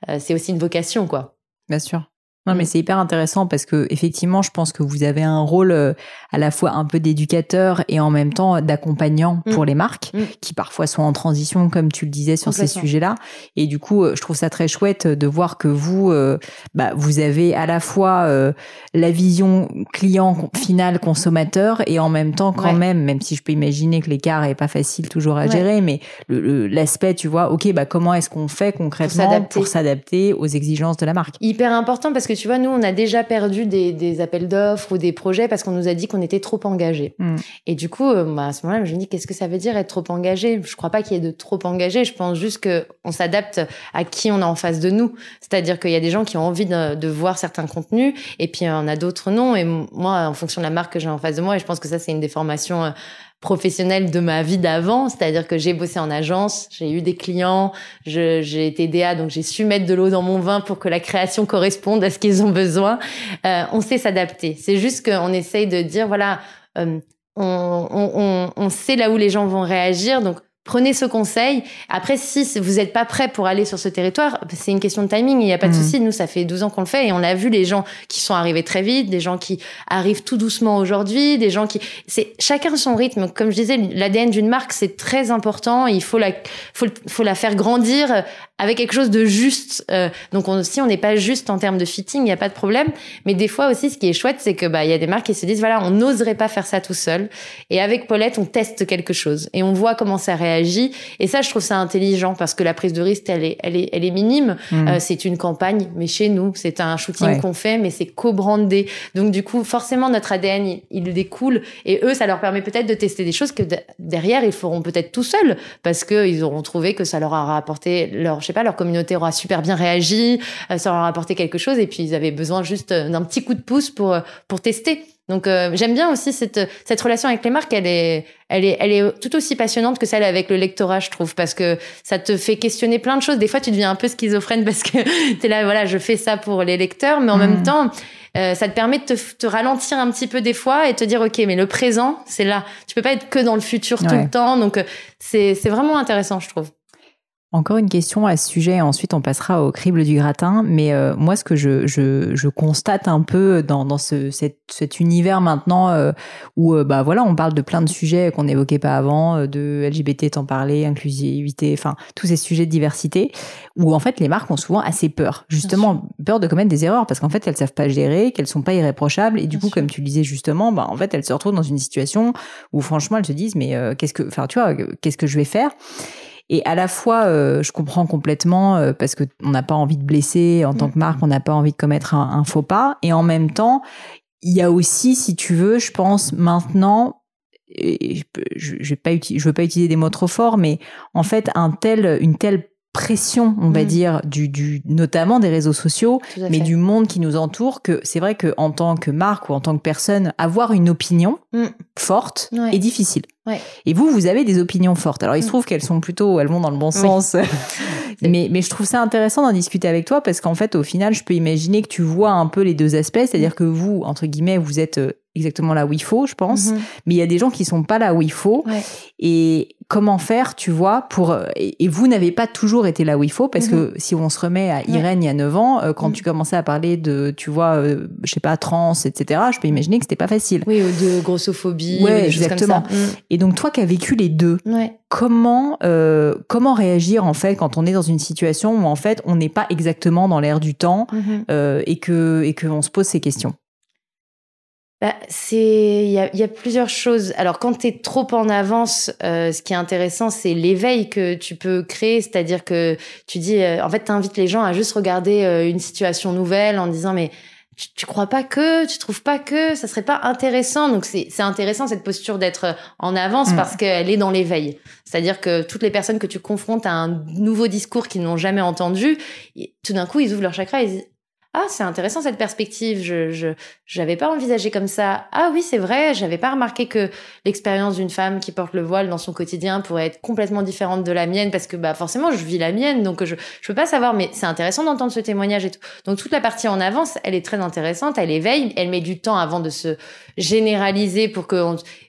euh, c'est aussi une vocation, quoi. Bien sûr. Non, mais mm. c'est hyper intéressant parce que effectivement, je pense que vous avez un rôle euh, à la fois un peu d'éducateur et en même temps d'accompagnant mm. pour les marques mm. qui parfois sont en transition, comme tu le disais sur ces sujets-là. Et du coup, euh, je trouve ça très chouette de voir que vous, euh, bah, vous avez à la fois la vision client final consommateur et en même temps quand même, même si je peux imaginer que l'écart est pas facile toujours à gérer, mais l'aspect, tu vois, ok, bah comment est-ce qu'on fait concrètement pour s'adapter aux exigences de la marque? Hyper important parce que tu vois, nous, on a déjà perdu des, des appels d'offres ou des projets parce qu'on nous a dit qu'on était trop engagé. Mm. Et du coup, euh, bah, à ce moment-là, je me dis, qu'est-ce que ça veut dire être trop engagé? Je crois pas qu'il y ait de trop engagé. Je pense juste que on s'adapte à qui on a en face de nous. C'est-à-dire qu'il y a des gens qui ont envie de, de voir certains contenus et puis on a d'autres non. Et moi, en fonction de la marque que j'ai en face de moi, et je pense que ça, c'est une euh, professionnelle de ma vie d'avant, c'est-à-dire que j'ai bossé en agence, j'ai eu des clients, j'ai été DA, donc j'ai su mettre de l'eau dans mon vin pour que la création corresponde à ce qu'ils ont besoin. Euh, on sait s'adapter. C'est juste qu'on essaye de dire, voilà, euh, on, on, on, sait là où les gens vont réagir, donc Prenez ce conseil. Après, si vous n'êtes pas prêt pour aller sur ce territoire, c'est une question de timing. Il n'y a pas de mmh. souci. Nous, ça fait 12 ans qu'on le fait et on a vu les gens qui sont arrivés très vite, des gens qui arrivent tout doucement aujourd'hui, des gens qui, c'est chacun son rythme. Comme je disais, l'ADN d'une marque, c'est très important. Il faut la, faut, faut la faire grandir avec quelque chose de juste. Euh, donc on, si on n'est pas juste en termes de fitting, il n'y a pas de problème. Mais des fois aussi, ce qui est chouette, c'est que bah il y a des marques qui se disent voilà, on n'oserait pas faire ça tout seul. Et avec Paulette, on teste quelque chose et on voit comment ça réagit. Et ça, je trouve ça intelligent parce que la prise de risque, elle est, elle est, elle est minime. Mmh. Euh, c'est une campagne, mais chez nous, c'est un shooting qu'on fait, mais c'est co-brandé. Donc du coup, forcément, notre ADN, il, il, découle. Et eux, ça leur permet peut-être de tester des choses que derrière, ils feront peut-être tout seuls parce que ils auront trouvé que ça leur aura apporté leur je sais pas, leur communauté aura super bien réagi, euh, ça leur a apporté quelque chose, et puis ils avaient besoin juste euh, d'un petit coup de pouce pour euh, pour tester. Donc j'aime bien aussi cette cette relation avec les marques, elle est elle est elle est tout aussi passionnante que celle avec le lectorat, je trouve, parce que ça te fait questionner plein de choses. Des fois, tu deviens un peu schizophrène parce que tu es là, voilà, je fais ça pour les lecteurs, mais en même mmh. temps, ça te permet de te, te, ralentir un petit peu des fois et te dire ok, mais le présent, c'est là. Tu peux pas être que dans le futur tout le temps, donc c'est c'est vraiment intéressant, je trouve. Encore une question à ce sujet, ensuite on passera au crible du gratin. Mais euh, moi, ce que je, je, je, constate un peu dans, dans ce, cet, cet univers maintenant euh, où euh, bah voilà, on parle de plein de sujets qu'on n'évoquait pas avant, de LGBT, t'en parler, inclusivité, enfin tous ces sujets de diversité, où en fait les marques ont souvent assez peur, justement peur de commettre des erreurs parce qu'en fait elles savent pas gérer, qu'elles sont pas irréprochables et du coup, comme tu le disais justement, bah en fait elles se retrouvent dans une situation où franchement elles se disent mais qu'est-ce que, enfin tu vois, qu'est-ce que je vais faire? Et à la fois, euh, je comprends complètement euh, parce que on n'a pas envie de blesser en tant que marque, on n'a pas envie de commettre un, faux pas. Et en même temps, il y a aussi, si tu veux, je pense maintenant, je, je, vais pas je veux pas utiliser des mots trop forts, mais en fait, un tel, une telle pression, on va mm. dire, du, du, notamment des réseaux sociaux, mais du monde qui nous entoure, que c'est vrai que en tant que marque ou en tant que personne, avoir une opinion mm. forte est difficile. Et vous, vous avez des opinions fortes. Alors, il se mm. trouve qu'elles sont plutôt, elles vont dans le bon sens. mais, mais je trouve ça intéressant d'en discuter avec toi parce qu'en fait, au final, je peux imaginer que tu vois un peu les deux aspects. C'est-à-dire que vous, entre guillemets, vous êtes euh, exactement là où il faut, je pense. Mm-hmm. Mais il y a des gens qui sont pas là où il faut. Et comment faire, tu vois, pour et, vous n'avez pas toujours été là où il faut parce que mm-hmm. si on se remet à Irène il y a 9 ans, euh, quand mm. tu commençais à parler de, tu vois, euh, je sais pas, trans, etc. Je peux imaginer que c'était pas facile. Oui, ou de grossophobie, ouais, exactement. Comme ça. Et donc toi qui as vécu les deux, comment euh, comment réagir en fait quand on est dans une situation où en fait on n'est pas exactement dans l'air du temps euh, et que et que on se pose ces questions? Bah, c'est il y a, y a, plusieurs choses. Alors quand tu es trop en avance, euh, ce qui est intéressant, c'est l'éveil que tu peux créer, c'est-à-dire que tu dis, euh, en fait, tu invites les gens à juste regarder euh, une situation nouvelle en disant mais tu, tu crois pas que, tu trouves pas que, ça serait pas intéressant. Donc c'est c'est intéressant cette posture d'être en avance Mm. parce qu'elle est dans l'éveil. C'est-à-dire que toutes les personnes que tu confrontes à un nouveau discours qu'ils n'ont jamais entendu, tout d'un coup ils ouvrent leur chakra et ils disent ah c'est intéressant cette perspective. Je je j'avais pas envisagé comme ça. Ah oui c'est vrai. J'avais pas remarqué que l'expérience d'une femme qui porte le voile dans son quotidien pourrait être complètement différente de la mienne parce que bah forcément je vis la mienne donc je je peux pas savoir mais c'est intéressant d'entendre ce témoignage et tout. Donc toute la partie en avance, elle est très intéressante, elle éveille, elle met du temps avant de se généraliser pour que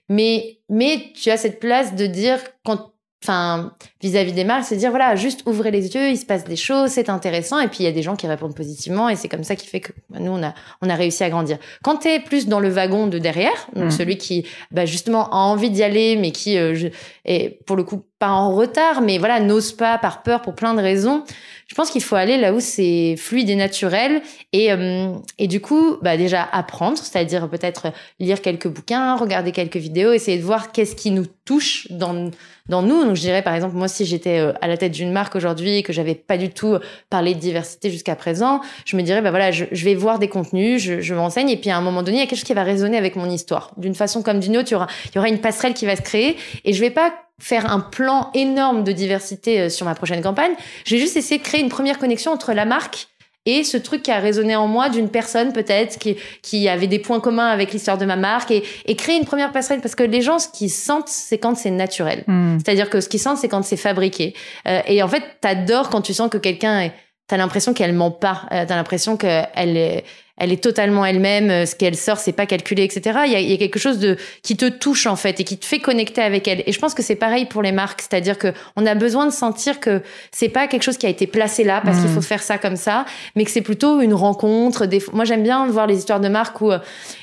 mais mais tu as cette place de dire quand enfin vis-à-vis des marques, c'est dire voilà, juste ouvrez les yeux, il se passe des choses, c'est intéressant et puis il y a des gens qui répondent positivement et c'est comme ça qui fait que bah, nous on a on a réussi à grandir. Quand tu es plus dans le wagon de derrière, donc Mhm. celui qui bah, justement a envie d'y aller mais qui euh, je- est pour le coup pas en retard mais voilà, n'ose pas par peur pour plein de raisons. Je pense qu'il faut aller là où c'est fluide et naturel et euh, et du coup, bah déjà apprendre, c'est-à-dire peut-être lire quelques bouquins, regarder quelques vidéos, essayer de voir qu'est-ce qui nous touche dans dans nous. Donc je dirais par exemple moi si j'étais euh, à la tête d'une marque aujourd'hui et que j'avais pas du tout parlé de diversité jusqu'à présent, je me dirais bah voilà, je, je vais voir des contenus, je, je m'enseigne et puis à un moment donné, il y a quelque chose qui va résonner avec mon histoire. D'une façon comme d'une autre, il y aura il y aura une passerelle qui va se créer et je vais pas faire un plan énorme de diversité euh, sur ma prochaine campagne. Je vais juste essayer de créer une première connexion entre la marque et ce truc qui a résonné en moi d'une personne peut-être qui, qui avait des points communs avec l'histoire de ma marque et, et créer une première passerelle parce que les gens ce qu'ils sentent c'est quand c'est naturel. Mm. C'est-à-dire que ce qu'ils sentent c'est quand c'est fabriqué. Euh, et en fait t'adores quand tu sens que quelqu'un est T'as l'impression qu'elle ment pas. Euh, T'as l'impression qu'elle est, elle est totalement elle-même. euh, Ce qu'elle sort, c'est pas calculé, etc. Il y, a, il y a quelque chose de qui te touche en fait et qui te fait connecter avec elle. Et je pense que c'est pareil pour les marques, c'est-à-dire que on a besoin de sentir que c'est pas quelque chose qui a été placé là parce Mm. qu'il faut faire ça comme ça, mais que c'est plutôt une rencontre. Des... Moi, j'aime bien voir les histoires de marques où euh,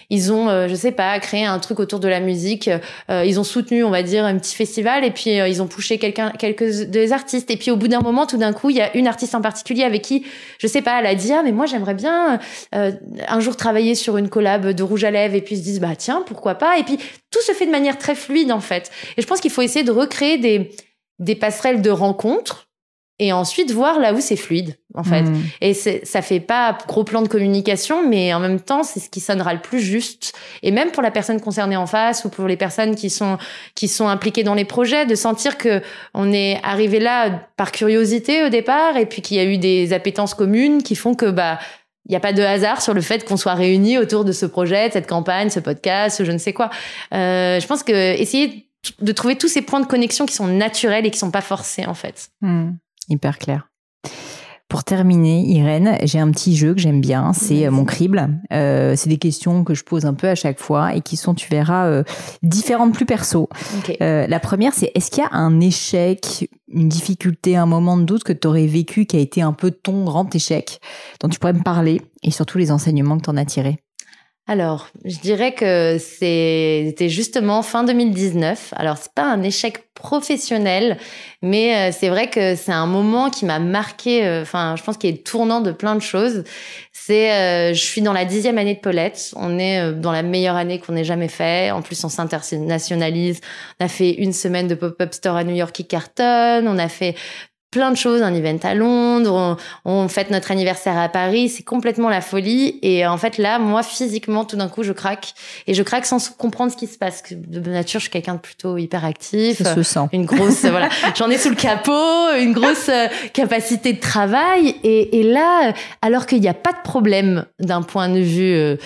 ils ont, euh, je sais pas, créé un truc autour de la musique. Euh, ils ont soutenu, on va dire, un petit festival et puis euh, ils ont poussé quelqu'un, quelques des artistes. Et puis au bout d'un moment, tout d'un coup, il y a une artiste en particulier avec qui, je sais pas, elle a dit ah mais moi j'aimerais bien euh, un jour travailler sur une collab de rouge à lèvres et puis se disent bah tiens pourquoi pas? Et puis tout se fait de manière très fluide en fait. Et je pense qu'il faut essayer de recréer des des passerelles de rencontres et ensuite voir là où c'est fluide en fait. Mm. Et ça fait pas gros plan de communication, mais en même temps, c'est ce qui sonnera le plus juste. Et même pour la personne concernée en face ou pour les personnes qui sont qui sont impliquées dans les projets, de sentir que on est arrivé là par curiosité au départ, et puis qu'il y a eu des appétences communes qui font que bah il n'y a pas de hasard sur le fait qu'on soit réunis autour de ce projet, de cette campagne, ce podcast, ce je ne sais quoi. Euh, je pense que essayer de trouver tous ces points de connexion qui sont naturels et qui sont pas forcés en fait. Mm. Hyper clair. Pour terminer, Irène, j'ai un petit jeu que j'aime bien, c'est euh, mon crible. Euh, c'est des questions que je pose un peu à chaque fois et qui sont, tu verras, euh, différentes plus perso. Euh, la première, c'est est-ce qu'il y a un échec, une difficulté, un moment de doute que tu aurais vécu qui a été un peu ton grand échec, dont tu pourrais me parler et surtout les enseignements que tu en as tirés? Alors, je dirais que c'était justement fin 2019. Alors, c'est pas un échec professionnel, mais euh, c'est vrai que c'est un moment qui m'a marqué. euh, Enfin, je pense qu'il est tournant de plein de choses. C'est, euh, je suis dans la dixième année de Paulette. On est dans la meilleure année qu'on ait jamais fait. En plus, on s'internationalise. On a fait une semaine de pop-up store à New York qui cartonne. On a fait plein de choses, un event à Londres, on, on fête notre anniversaire à Paris, c'est complètement la folie. Et en fait, là, moi, physiquement, tout d'un coup, je craque. Et je craque sans comprendre ce qui se passe. De nature, je suis quelqu'un de plutôt hyperactif. Ça se sent. Une grosse, voilà, j'en ai sous le capot, une grosse euh, capacité de travail. Et, et là, euh, alors qu'il n'y a pas de problème d'un point de vue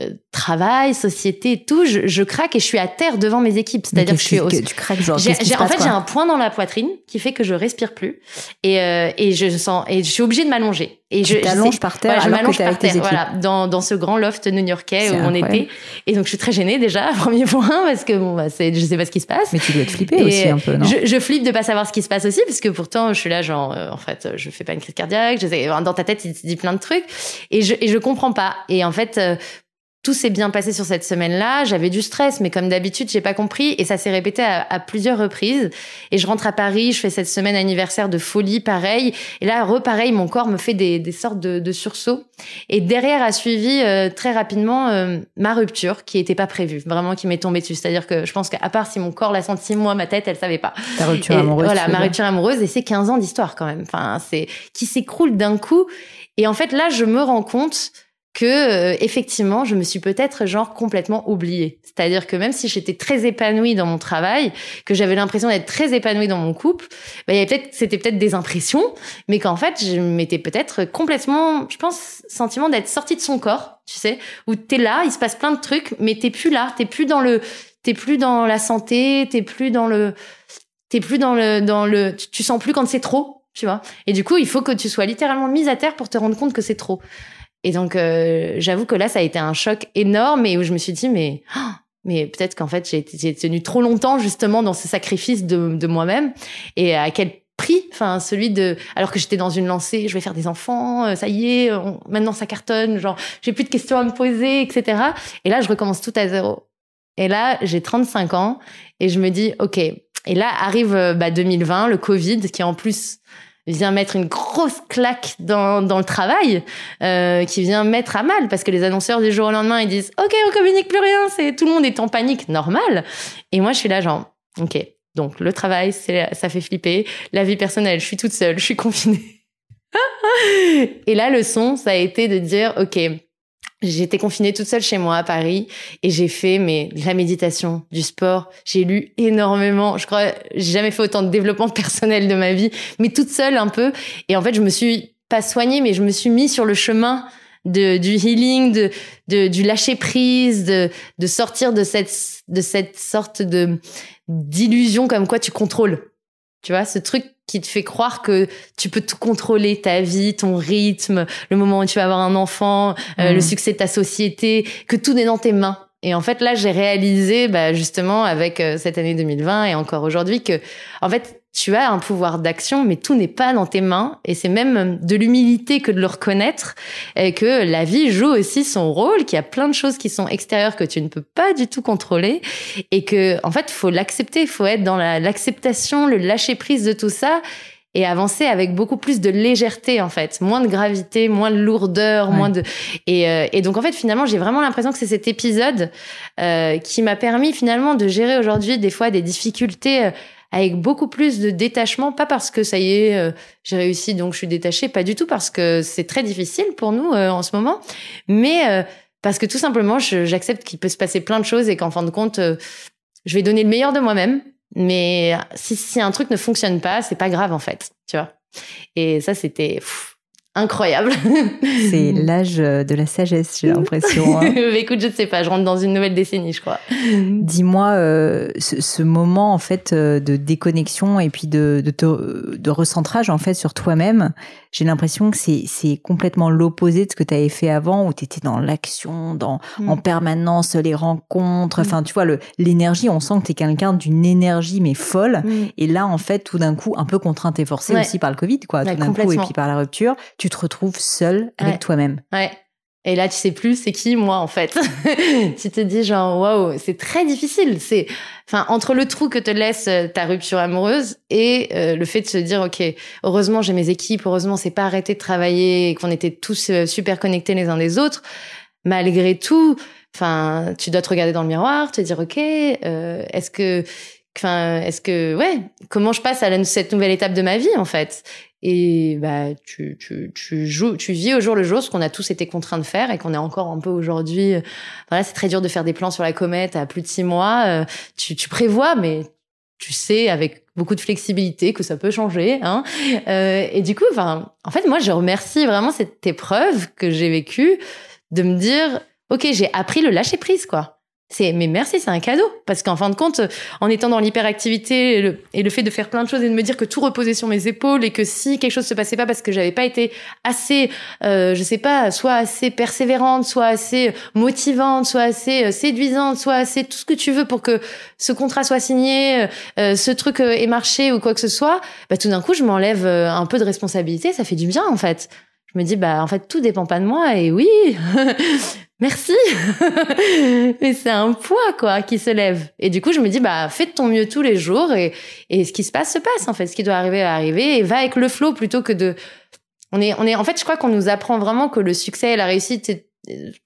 euh, euh, travail, société, et tout, je, je craque et je suis à terre devant mes équipes. C'est-à-dire que je suis au, tu craques genre. j'ai- en fait, j'ai un point dans la poitrine qui fait que je respire plus et, euh, et je sens et je suis obligée de m'allonger. Et je Tu t'allonges je sais- par terre voilà, je m'allonge par terre, voilà, dans, dans ce grand loft new-yorkais où on était. Et donc je suis très gênée déjà, premier point, parce que bon, bah, c'est, je sais pas ce qui se passe. Mais tu dois te flipper Et aussi un peu, non je, je flippe de pas savoir ce qui se passe aussi, parce que pourtant je suis là genre, euh, en fait, je fais pas une crise cardiaque. Je sais, dans ta tête, il te dit plein de trucs, et je et je comprends pas. Et en fait. Tout s'est bien passé sur cette semaine-là. J'avais du stress, mais comme d'habitude, j'ai pas compris et ça s'est répété à, à plusieurs reprises. Et je rentre à Paris, je fais cette semaine anniversaire de folie, pareil. Et là, repareil, mon corps me fait des, des sortes de, de sursauts. Et derrière a suivi euh, très rapidement euh, ma rupture, qui était pas prévue, vraiment qui m'est tombée dessus. C'est-à-dire que je pense qu'à part si mon corps l'a senti, moi, ma tête, elle savait pas. Ta rupture Et amoureuse. Voilà, ma rupture amoureuse et c'est 15 ans d'histoire quand même. Enfin, c'est qui s'écroule d'un coup. Et en fait, là, je me rends compte que euh, effectivement, je me suis peut-être genre complètement oubliée. C'est-à-dire que même si j'étais très épanouie dans mon travail, que j'avais l'impression d'être très épanouie dans mon couple, bah, il y avait peut-être c'était peut-être des impressions, mais qu'en fait, je m'étais peut-être complètement, je pense, sentiment d'être sortie de son corps, tu sais, où t'es là, il se passe plein de trucs, mais t'es plus là, t'es plus dans le, t'es plus dans la santé, t'es plus dans le, t'es plus dans le, dans le, tu, tu sens plus quand c'est trop, tu vois. Et du coup, il faut que tu sois littéralement mise à terre pour te rendre compte que c'est trop. Et donc, euh, j'avoue que là, ça a été un choc énorme et où je me suis dit, mais, oh, mais peut-être qu'en fait, j'ai tenu trop longtemps justement dans ce sacrifice de, moi-même et à quel prix, enfin celui de, alors que j'étais dans une lancée, je vais faire des enfants, euh, ça y est, maintenant ça cartonne, genre j'ai plus de questions à me poser, etc. Et là, je recommence tout à zéro. Et là, j'ai 35 ans et je me dis, ok. Et là arrive euh, bah, 2020, le Covid, qui en plus vient mettre une grosse claque dans, dans le travail, euh, qui vient mettre à mal parce que les annonceurs du jour au lendemain ils disent ok on communique plus rien, c'est tout le monde est en panique normal. Et moi je suis là genre ok donc le travail ça fait flipper, la vie personnelle je suis toute seule, je suis confinée. et là le son ça a été de dire ok J'étais confinée toute seule chez moi à Paris et j'ai fait mais la méditation, du sport. J'ai lu énormément. Je crois j'ai jamais fait autant de développement personnel de ma vie, mais toute seule un peu. Et en fait, je me suis pas soignée, mais je me suis mis sur le chemin de, du healing, de, de du lâcher prise, de, de sortir de cette de cette sorte de d'illusion comme quoi tu contrôles. Tu vois, ce truc qui te fait croire que tu peux tout contrôler, ta vie, ton rythme, le moment où tu vas avoir un enfant, euh, le mmh. succès de ta société, que tout est dans tes mains. Et en fait, là, j'ai réalisé, bah, justement, avec euh, cette année 2020 et encore aujourd'hui, que, en fait, tu as un pouvoir d'action, mais tout n'est pas dans tes mains. Et c'est même de l'humilité que de le reconnaître. Et que la vie joue aussi son rôle, qu'il y a plein de choses qui sont extérieures que tu ne peux pas du tout contrôler. Et que, en fait, faut l'accepter, il faut être dans l'acceptation, le lâcher prise de tout ça et avancer avec beaucoup plus de légèreté en fait, moins de gravité, moins de lourdeur, moins de et, euh, et donc en fait finalement j'ai vraiment l'impression que c'est cet épisode euh, qui m'a permis finalement de gérer aujourd'hui des fois des difficultés euh, avec beaucoup plus de détachement, pas parce que ça y est, euh, j'ai réussi donc je suis détachée, pas du tout parce que c'est très difficile pour nous euh, en ce moment, mais euh, parce que tout simplement j'accepte qu'il peut se passer plein de choses et qu'en fin de compte je vais donner le meilleur de moi-même, mais si, si un truc ne fonctionne pas, c'est pas grave en fait, tu vois. Et ça c'était incroyable. C'est l'âge de la sagesse, j'ai l'impression. Hein. Écoute, je ne sais pas, je rentre dans une nouvelle décennie, je crois. Dis-moi, euh, ce, moment en fait euh, de déconnexion et puis de, de, de recentrage en fait sur toi-même, j'ai l'impression que c'est, complètement l'opposé de ce que tu avais fait avant, où tu étais dans l'action, dans mm. en permanence, les rencontres. Enfin, tu vois, l'énergie, on sent que tu es quelqu'un d'une énergie, mais folle. Mm. Et là, en fait, tout d'un coup, un peu contrainte et forcée aussi par le Covid, quoi. tout d'un coup, et puis par la rupture, tu te retrouves seule avec toi-même. Ouais. Et là, tu sais plus c'est qui moi en fait. tu te dis genre waouh, c'est très difficile. C'est enfin entre le trou que te laisse euh, ta rupture amoureuse et euh, le fait de se dire ok, heureusement j'ai mes équipes, heureusement c'est pas arrêté de travailler qu'on était tous euh, super connectés les uns des autres. Malgré tout, enfin tu dois te regarder dans le miroir, te dire ok, est-ce que Enfin, est-ce que ouais, comment je passe à cette nouvelle étape de ma vie en fait? Et bah tu, tu, tu joues tu vis au jour le jour ce qu'on a tous été contraints de faire et qu'on est encore un peu aujourd'hui voilà c'est très dur de faire des plans sur la comète à plus de six mois euh, tu, tu prévois mais tu sais avec beaucoup de flexibilité que ça peut changer hein. Euh, et du coup enfin en fait moi je remercie vraiment cette épreuve que j'ai vécue de me dire ok j'ai appris le lâcher prise quoi c'est mais merci, c'est un cadeau. Parce qu'en fin de compte, en étant dans l'hyperactivité et, le, fait de faire plein de choses et de me dire que tout reposait sur mes épaules et que si quelque chose se passait pas parce que j'avais pas été assez, euh, je sais pas, soit assez persévérante, soit assez motivante, soit assez euh, séduisante, soit assez tout ce que tu veux pour que ce contrat soit signé, euh, ce truc euh, ait marché ou quoi que ce soit, bah tout d'un coup je m'enlève un peu de responsabilité, ça fait du bien en fait je me dis bah en fait tout dépend pas de moi et oui merci. Mais c'est un poids quoi qui se lève. Et du coup je me dis bah fais de ton mieux tous les jours et et ce qui se passe se passe en fait. Ce qui doit arriver va arriver et va avec le flow plutôt que de on est on est en fait je crois qu'on nous apprend vraiment que le succès et la réussite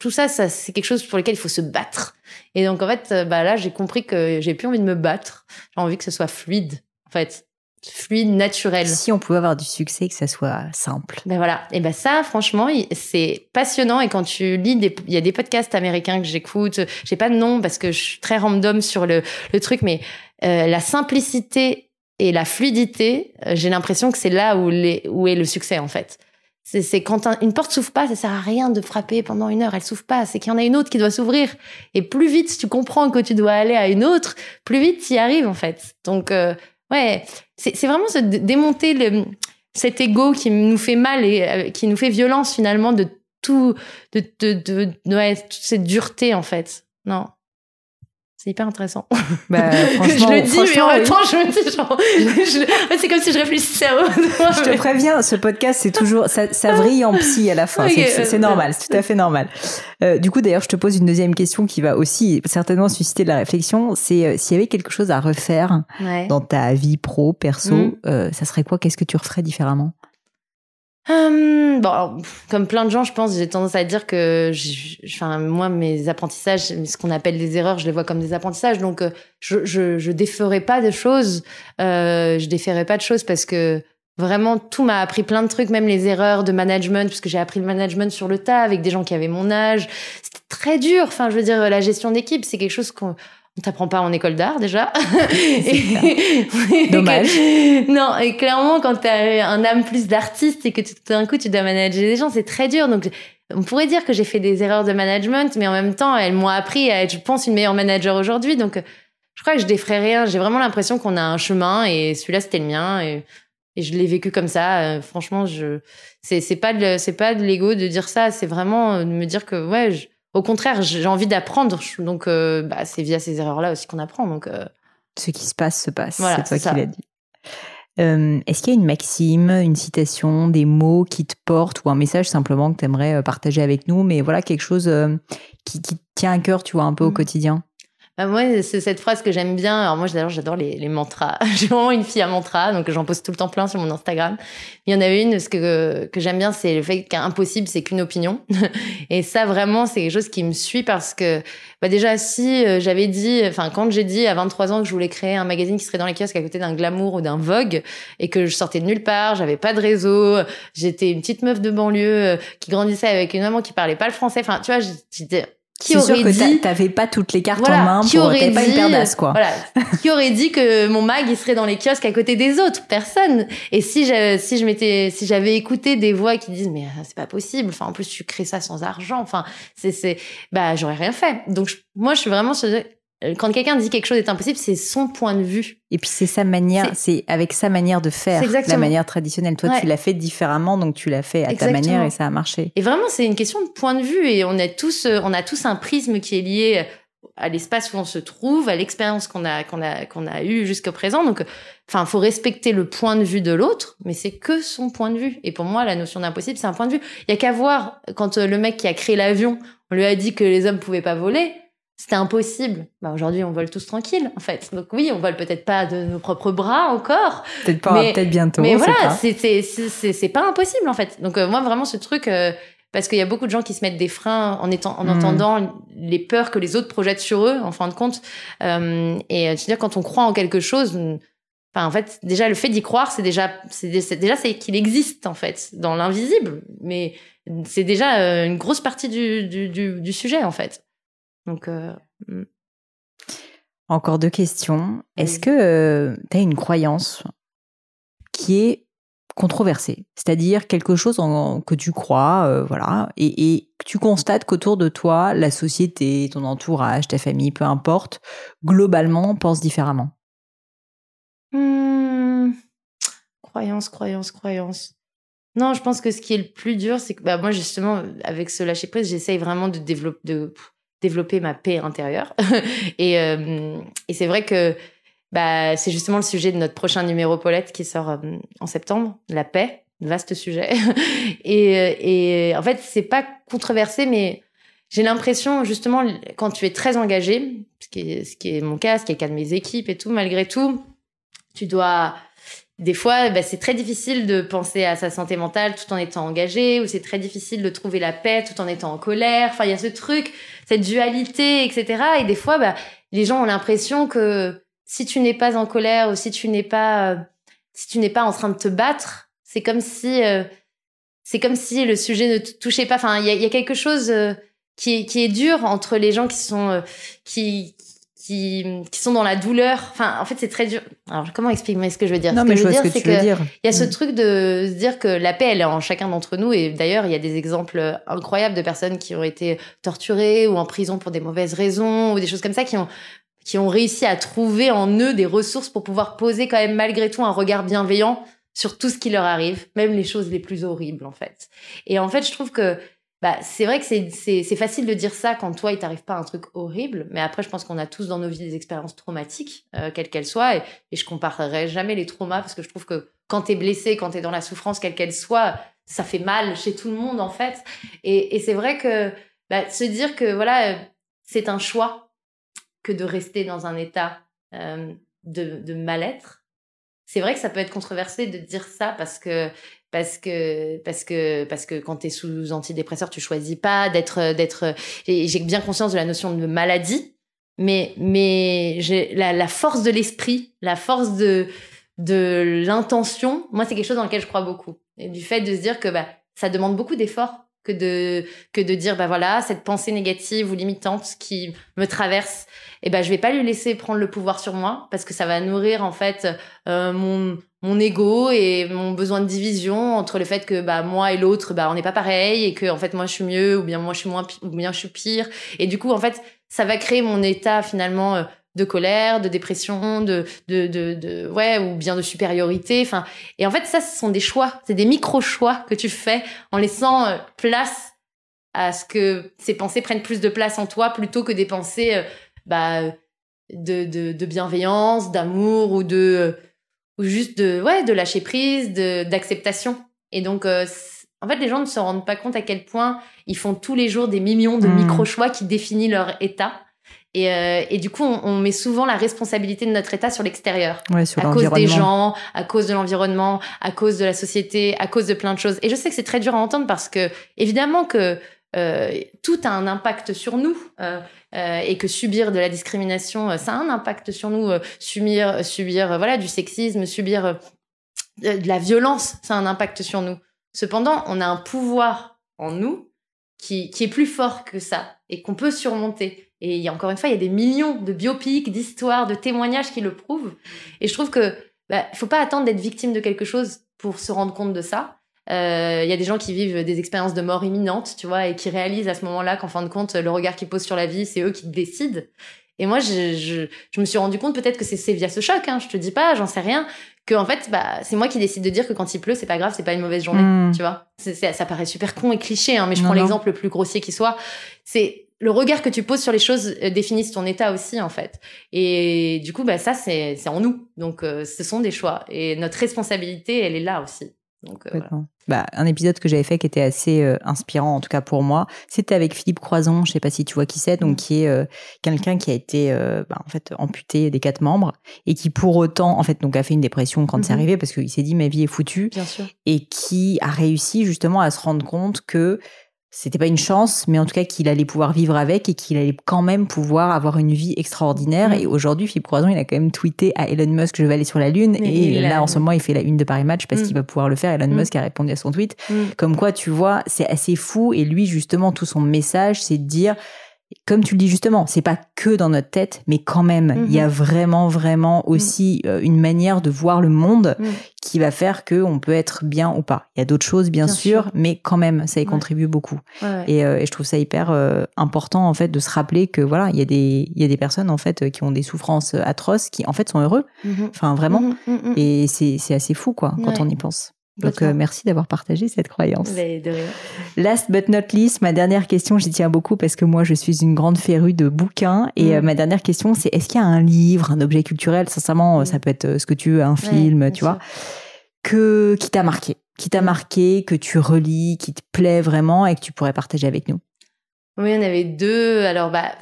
tout ça ça c'est quelque chose pour lequel il faut se battre. Et donc en fait bah là j'ai compris que j'ai plus envie de me battre. J'ai envie que ce soit fluide en fait fluide, naturel. Si on pouvait avoir du succès, que ça soit simple. Ben voilà. Et ben ça, franchement, c'est passionnant. Et quand tu lis des, il y a des podcasts américains que j'écoute. J'ai pas de nom parce que je suis très random sur le, le truc, mais euh, la simplicité et la fluidité, euh, j'ai l'impression que c'est là où, les, où est le succès en fait. C'est quand une porte s'ouvre pas, ça sert à rien de frapper pendant une heure. Elle s'ouvre pas, c'est qu'il y en a une autre qui doit s'ouvrir. Et plus vite tu comprends que tu dois aller à une autre, plus vite tu y arrives en fait. Donc euh, ouais, c'est vraiment se démonter cet ego qui nous fait mal et euh, qui nous fait violence finalement de tout, de, de, de toute cette dureté en fait. Non. C'est hyper intéressant. Bah, franchement, je le dis, mais en même temps, je me dis, genre, c'est comme si je réfléchissais à Je te préviens, ce podcast, c'est toujours, ça, ça vrille en psy à la fin. c'est normal, c'est tout à fait normal. Euh, du coup, d'ailleurs, je te pose une deuxième question qui va aussi certainement susciter de la réflexion. C'est euh, s'il y avait quelque chose à refaire dans ta vie pro, perso, mm. euh, ça serait quoi? Qu'est-ce que tu referais différemment? Hum, bon, comme plein de gens, je pense, j'ai tendance à dire que, enfin, moi, mes apprentissages, ce qu'on appelle des erreurs, je les vois comme des apprentissages. Donc, euh, je, je, je déferai pas de choses. Euh, je déferai pas de choses parce que vraiment, tout m'a appris plein de trucs, même les erreurs de management, puisque j'ai appris le management sur le tas avec des gens qui avaient mon âge. C'était très dur. Enfin, je veux dire, la gestion d'équipe, c'est quelque chose qu'on on t'apprend pas en école d'art déjà. Dommage. non, et clairement, quand tu as un âme plus d'artiste et que tout d'un coup tu dois manager des gens, c'est très dur. Donc, on pourrait dire que j'ai fait des erreurs de management, mais en même temps, elles m'ont appris à être, je pense, une meilleure manager aujourd'hui. Donc, je crois que je défrais rien. J'ai vraiment l'impression qu'on a un chemin et celui-là, c'était le mien. Et, et je l'ai vécu comme ça. Euh, franchement, je, c'est, c'est pas de, c'est pas de l'ego de dire ça. C'est vraiment de me dire que, ouais, je, au contraire, j'ai envie d'apprendre. Donc, euh, bah, c'est via ces erreurs-là aussi qu'on apprend. Donc, euh. ce qui se passe se passe. c'est toi qui l'as dit. Euh, est-ce qu'il y a une maxime, une citation, des mots qui te portent ou un message simplement que tu aimerais partager avec nous, mais voilà quelque chose qui, qui, tient à cœur, tu vois, un peu au mmh. quotidien? Bah, moi, c'est cette phrase que j'aime bien. Alors moi, d'ailleurs, j'adore les, les mantras. J'ai vraiment une fille à mantra, donc j'en pose tout le temps plein sur mon Instagram. Il y en avait une, ce que, que j'aime bien, c'est le fait qu'impossible, c'est qu'une opinion. Et ça, vraiment, c'est quelque chose qui me suit parce que, bah déjà, si euh, j'avais dit, enfin, quand j'ai dit à 23 ans que je voulais créer un magazine qui serait dans les kiosques à côté d'un Glamour ou d'un Vogue et que je sortais de nulle part, j'avais pas de réseau, j'étais une petite meuf de banlieue euh, qui grandissait avec une maman qui parlait pas le français. Enfin, tu vois, j'étais qui aurait sûr que dit t'avais pas toutes les cartes en main qui pour aurait pas une paire d'as quoi. Voilà. qui aurait dit que mon mag il serait dans les kiosques à côté des autres? Personne. Et si je si je m'étais si j'avais écouté des voix qui disent mais euh, c'est pas possible. Enfin en plus tu crées ça sans argent. Enfin c'est c'est bah j'aurais rien fait. Donc moi je suis vraiment euh, quand quelqu'un dit quelque chose est impossible, c'est son point de vue. Et puis c'est sa manière, c'est avec sa manière de faire, la manière traditionnelle. Toi, tu l'as fait différemment, donc tu l'as fait à ta manière et ça a marché. Et vraiment, c'est une question de point de vue et on a tous, euh, on a tous un prisme qui est lié à l'espace où on se trouve, à l'expérience qu'on a qu'on a qu'on a eu jusqu'au présent. Donc, enfin, faut respecter le point de vue de l'autre, mais c'est que son point de vue. Et pour moi, la notion d'impossible, c'est un point de vue. Il y a qu'à voir quand euh, le mec qui a créé l'avion, on lui a dit que les hommes pouvaient pas voler c'était impossible. Bah aujourd'hui, on vole tous tranquille, en fait. Donc oui, on vole peut-être pas de nos propres bras encore. Peut-être pas, peut-être bientôt. Mais voilà, c'est pas impossible en fait. Donc euh, moi vraiment ce truc euh, parce qu'il y a beaucoup de gens qui se mettent des freins en étant en hmm. entendant les peurs que les autres projettent sur eux en fin de compte. Euh, et cest dire quand on croit en quelque chose. Enfin, en fait, déjà le fait d'y croire, c'est déjà, c'est déjà c'est qu'il existe en fait dans l'invisible, mais c'est déjà une grosse partie du, du, du, du sujet en fait. Donc, euh, hmm. Encore deux questions. Est-ce que euh, tu as une croyance qui est controversée, c'est-à-dire quelque chose en, que tu crois, euh, voilà, et, et, tu constates qu'autour de toi, la société, ton entourage, ta famille, peu importe, globalement pense différemment? Hmm. Croyance, croyance, croyance. Non, je pense que ce qui est le plus dur, c'est que bah, moi justement, avec ce lâcher prise, j'essaye vraiment de développer, de développer ma paix intérieure. et, euh, et c'est vrai que bah, c'est justement le sujet de notre prochain numéro Paulette qui sort euh, en septembre, la paix, vaste sujet. et, euh, et en fait, c'est pas controversé, mais j'ai l'impression justement quand tu es très engagé, ce qui est, ce qui est mon cas, ce qui est le cas de mes équipes et tout, malgré tout, tu dois des fois, bah, c'est très difficile de penser à sa santé mentale tout en étant engagé, ou c'est très difficile de trouver la paix tout en étant en colère. Enfin, il y a ce truc, cette dualité, etc. Et des fois, bah, les gens ont l'impression que si tu n'es pas en colère ou si tu n'es pas, euh, si tu n'es pas en train de te battre, c'est comme si euh, c'est comme si le sujet ne touchait pas. Enfin, il y a, y a, quelque chose euh, qui est, qui est dur entre les gens qui sont euh, qui qui, qui sont dans la douleur. Enfin, en fait, c'est très dur. Alors, comment exprimer ce que je veux dire? Non, ce mais je dire, que veux dire. il y a ce Mm. truc de se dire que la paix, elle est en chacun d'entre nous. Et d'ailleurs, il y a des exemples incroyables de personnes qui ont été torturées ou en prison pour des mauvaises raisons ou des choses comme ça qui ont qui ont réussi à trouver en eux des ressources pour pouvoir poser quand même malgré tout un regard bienveillant sur tout ce qui leur arrive, même les choses les plus horribles en fait. Et en fait, je trouve que bah, c'est vrai que c'est, facile de dire ça quand toi, il t'arrive pas un truc horrible, mais après, je pense qu'on a tous dans nos vies des expériences traumatiques, euh, quelles qu'elles soient, et, et je comparerai jamais les traumas parce que je trouve que quand t'es blessé, quand t'es dans la souffrance, quelle qu'elle soit, ça fait mal chez tout le monde en fait. Et, et c'est vrai que bah, se dire que voilà, c'est un choix que de rester dans un état euh, de, de mal-être. C'est vrai que ça peut être controversé de dire ça parce que parce que parce que parce que quand tu es sous antidépresseur, tu choisis pas d'être d'être et j'ai bien conscience de la notion de maladie, mais mais j'ai la, force de l'esprit, la force de de l'intention, moi c'est quelque chose dans lequel je crois beaucoup. Et du fait de se dire que bah ça demande beaucoup d'efforts que de que de dire bah voilà cette pensée négative ou limitante qui me traverse et ben je vais pas lui laisser prendre le pouvoir sur moi parce que ça va nourrir en fait euh, mon mon ego et mon besoin de division entre le fait que bah moi et l'autre bah on n'est pas pareil et que en fait moi je suis mieux ou bien moi je suis moins ou bien je suis pire et du coup en fait ça va créer mon état finalement euh, de colère, de dépression, de, de, de, de, ouais, ou bien de supériorité. Enfin, et en fait, ça, ce sont des choix, c'est des micro-choix que tu fais en laissant euh, place à ce que ces pensées prennent plus de place en toi plutôt que des pensées euh, bah, de, de, de bienveillance, d'amour ou de ou juste de ouais de lâcher prise, de d'acceptation. Et donc euh, en fait les gens ne se rendent pas compte à quel point ils font tous les jours des millions de Mm. micro choix qui définissent leur état. Et, euh, et du coup on, on met souvent la responsabilité de notre état sur l'extérieur Ouais, à cause des gens, à cause de l'environnement, à cause de la société, à cause de plein de choses. Et je sais que c'est très dur à entendre parce que évidemment que euh, tout a un impact sur nous euh, euh, et que subir de la discrimination, euh, ça a un impact sur nous. euh, subir, subir, euh, voilà, du sexisme, subir de de la violence, ça a un impact sur nous. Cependant, on a un pouvoir en nous qui, qui est plus fort que ça et qu'on peut surmonter. Et il y a encore une fois, il y a des millions de biopics, d'histoires, de témoignages qui le prouvent. Et je trouve que bah, faut pas attendre d'être victime de quelque chose pour se rendre compte de ça. Euh, Il y a des gens qui vivent des expériences de mort imminente, tu vois, et qui réalisent à ce moment-là qu'en fin de compte, le regard qu'ils posent sur la vie, c'est eux qui décident. Et moi, je, je, je me suis rendu compte peut-être que c'est via ce choc, hein, je te dis pas, j'en sais rien, que en fait, bah, c'est moi qui décide de dire que quand il pleut, c'est pas grave, c'est pas une mauvaise journée, Mm. tu vois. C'est- ça paraît super con et cliché, hein, mais je Non, prends l'exemple le plus grossier qui soit. C'est le regard que tu poses sur les choses euh, définissent ton état aussi, en fait. Et du coup, bah, ça, c'est c'est en nous. Donc, euh, ce sont des choix. Et notre responsabilité, elle est là aussi. Donc, euh, voilà. Bah, un épisode que j'avais fait qui était assez euh, inspirant, en tout cas pour moi, c'était avec Philippe Croison. Je sais pas si tu vois qui c'est, donc qui est euh, quelqu'un qui a été euh, bah, en fait amputé des quatre membres et qui pour autant en fait donc a fait une dépression quand c'est Mhm. arrivé parce qu'il s'est dit ma vie est foutue Bien sûr. et qui a réussi justement à se rendre compte que c'était pas une chance, mais en tout cas qu'il allait pouvoir vivre avec et qu'il allait quand même pouvoir avoir une vie extraordinaire. Mm. Et aujourd'hui, Philippe Croison, il a quand même tweeté à Elon Musk je vais aller sur la Lune. Mais et là, a- en ce moment, il fait la une de Paris Match parce Mm. qu'il va pouvoir le faire. Elon Mm. Musk a répondu à son tweet. Mm. Comme quoi, tu vois, c'est assez fou. Et lui, justement, tout son message, c'est de dire, comme tu le dis justement, c'est pas que dans notre tête, mais quand même, Mhm. il y a vraiment, vraiment aussi euh, une manière de voir le monde Mm. qui va faire que on peut être bien ou pas. Il y a d'autres choses, bien, Bien sûr, sûr. mais quand même, ça y Ouais. contribue beaucoup. Ouais, ouais. Et, euh, et je trouve ça hyper euh, important en fait de se rappeler que voilà, il y a des il y a des personnes en fait qui ont des souffrances atroces qui en fait sont heureux. Mhm. Enfin vraiment. Mhm, mhm, mhm. Et c'est c'est assez fou quoi quand on y pense. Donc euh, merci d'avoir partagé cette croyance. Mais de rien. Last but not least, ma dernière question, j'y tiens beaucoup parce que moi je suis une grande férue de bouquins et Mm. euh, ma dernière question c'est est-ce qu'il y a un livre, un objet culturel, sincèrement euh, Mm. ça peut être ce que tu veux, un film, tu vois, sûr. que qui t'a marqué, qui t'a Mm. marqué, que tu relis, qui te plaît vraiment et que tu pourrais partager avec nous? Oui, on avait deux. Alors, bah,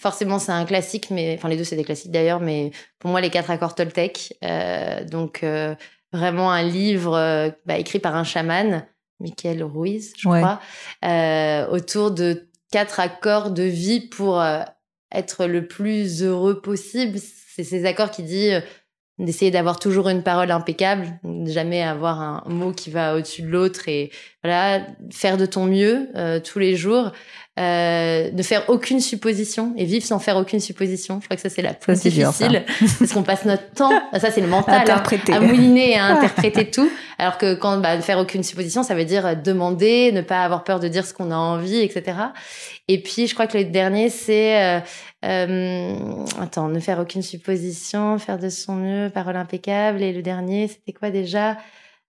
forcément, c'est un classique, mais enfin, les deux, c'est des classiques d'ailleurs, mais pour moi, les quatre accords Toltec. Euh, donc, euh, vraiment un livre euh, bah, écrit par un chaman, Michael Ruiz, je Ouais. crois, euh, autour de quatre accords de vie pour euh, être le plus heureux possible. C'est ces accords qui dit euh, d'essayer d'avoir toujours une parole impeccable, jamais avoir un mot qui va au-dessus de l'autre et voilà, faire de ton mieux tous les jours, euh, ne faire aucune supposition et vivre sans faire aucune supposition. Je crois que ça c'est la plus difficile parce qu'on passe notre temps, ça c'est le mental, hein, à mouliner et à interpréter tout, alors que quand bah, ne faire aucune supposition, ça veut dire demander, ne pas avoir peur de dire ce qu'on a envie, etc. Et puis je crois que le dernier c'est euh, euh, attends, ne faire aucune supposition, faire de son mieux, parole impeccable. Et le dernier, c'était quoi déjà?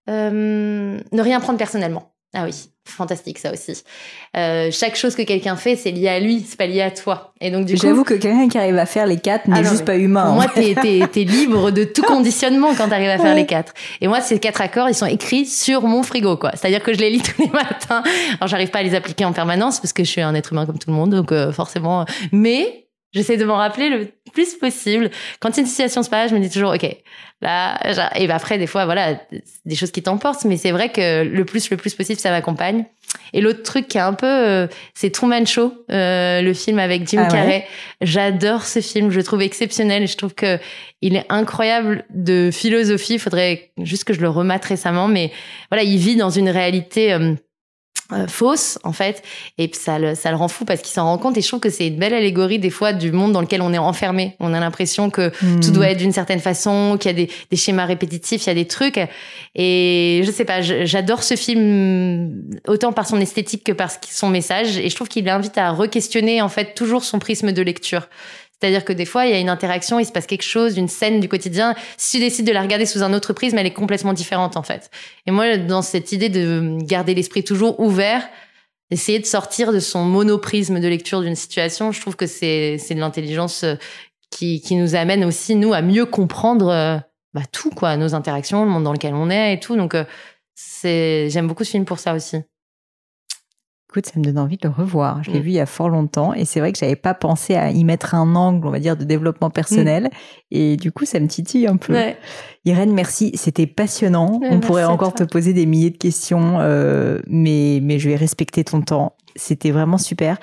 Euh, Ne rien prendre personnellement. Ah oui, fantastique ça aussi. Euh, chaque chose que quelqu'un fait, c'est lié à lui, c'est pas lié à toi. Et donc du J'avoue que quelqu'un qui arrive à faire les quatre n'est ah juste pas humain. Pour moi, t'es es, libre de tout conditionnement quand t'arrives à faire les quatre. Et moi, ces quatre accords, ils sont écrits sur mon frigo, quoi. C'est-à-dire que je les lis tous les matins. Alors, j'arrive pas à les appliquer en permanence parce que je suis un être humain comme tout le monde, donc euh, forcément. Mais J'essaie de m'en rappeler le plus possible. Quand une situation se passe, je me dis toujours, OK, là, et ben après, des fois, voilà, des choses qui t'emportent, mais c'est vrai que le plus, le plus possible, ça m'accompagne. Et l'autre truc qui est un peu, euh, c'est Truman Show, euh, le film avec Jim ah Carrey. J'adore ce film, je le trouve exceptionnel et je trouve que il est incroyable de philosophie. Il faudrait juste que je le remate récemment, mais voilà, il vit dans une réalité euh, euh, fausse en fait. Et ça le, ça le rend fou parce qu'il s'en rend compte et je trouve que c'est une belle allégorie des fois du monde dans lequel on est enfermé. On a l'impression que tout doit hmm. être d'une certaine façon qu'il y a des, des, schémas répétitifs il y a des trucs. Et je sais pas j'adore ce film autant par son esthétique que par son message. Et je trouve qu'il invite à re-questionner en fait toujours son prisme de lecture c'est-à-dire que des fois, il y a une interaction, il se passe quelque chose, une scène du quotidien. Si tu décides de la regarder sous un autre prisme, elle est complètement différente en fait. Et moi, dans cette idée de garder l'esprit toujours ouvert, essayer de sortir de son monoprisme de lecture d'une situation, je trouve que c'est de l'intelligence euh, qui, qui nous amène aussi nous à mieux comprendre euh, bah, tout quoi, nos interactions, le monde dans lequel on est et tout. Donc euh, c'est j'aime beaucoup ce film pour ça aussi ça me donne envie de le revoir. Je l'ai mm. vu il y a fort longtemps et c'est vrai que j'avais pas pensé à y mettre un angle, on va dire, de développement personnel. Mm. Et du coup, ça me titille un peu. Irène, merci. C'était passionnant. on pourrait encore te poser des milliers de questions, euh, mais, mais je vais respecter ton temps. C'était vraiment super.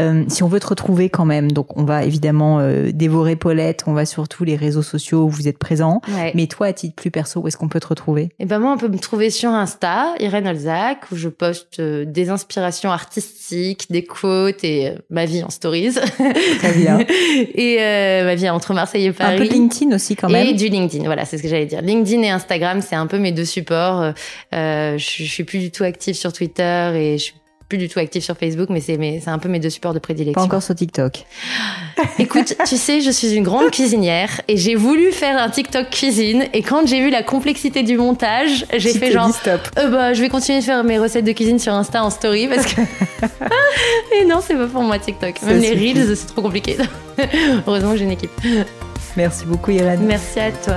Euh, si on veut te retrouver quand même, donc on va évidemment euh, dévorer Paulette, on va sur tous les réseaux sociaux où vous êtes présents. Mais toi, à titre plus perso, où est-ce qu'on peut te retrouver? Eh ben moi, on peut me trouver sur Insta, Irène Olzac, où je poste euh, des inspirations artistiques, des quotes et ma vie en stories. Très bien. et ma vie entre Marseille et Paris. Un peu LinkedIn aussi quand même. Et du LinkedIn, voilà, c'est ce que j'allais dire. LinkedIn et Instagram, c'est un peu mes deux supports. je, je suis plus du tout active sur Twitter et je suis plus du tout active sur Facebook, mais c'est c'est un peu mes deux supports de prédilection. Pas encore sur TikTok. Écoute, tu sais, je suis une grande cuisinière et j'ai voulu faire un TikTok cuisine et quand j'ai vu la complexité du montage, j'ai fait genre stop. Euh, bah je vais continuer de faire mes recettes de cuisine sur Insta en story parce que et non, c'est pas pour moi TikTok. Même les reels, c'est trop compliqué. Heureusement que j'ai une équipe. Merci beaucoup Irène. Merci à toi.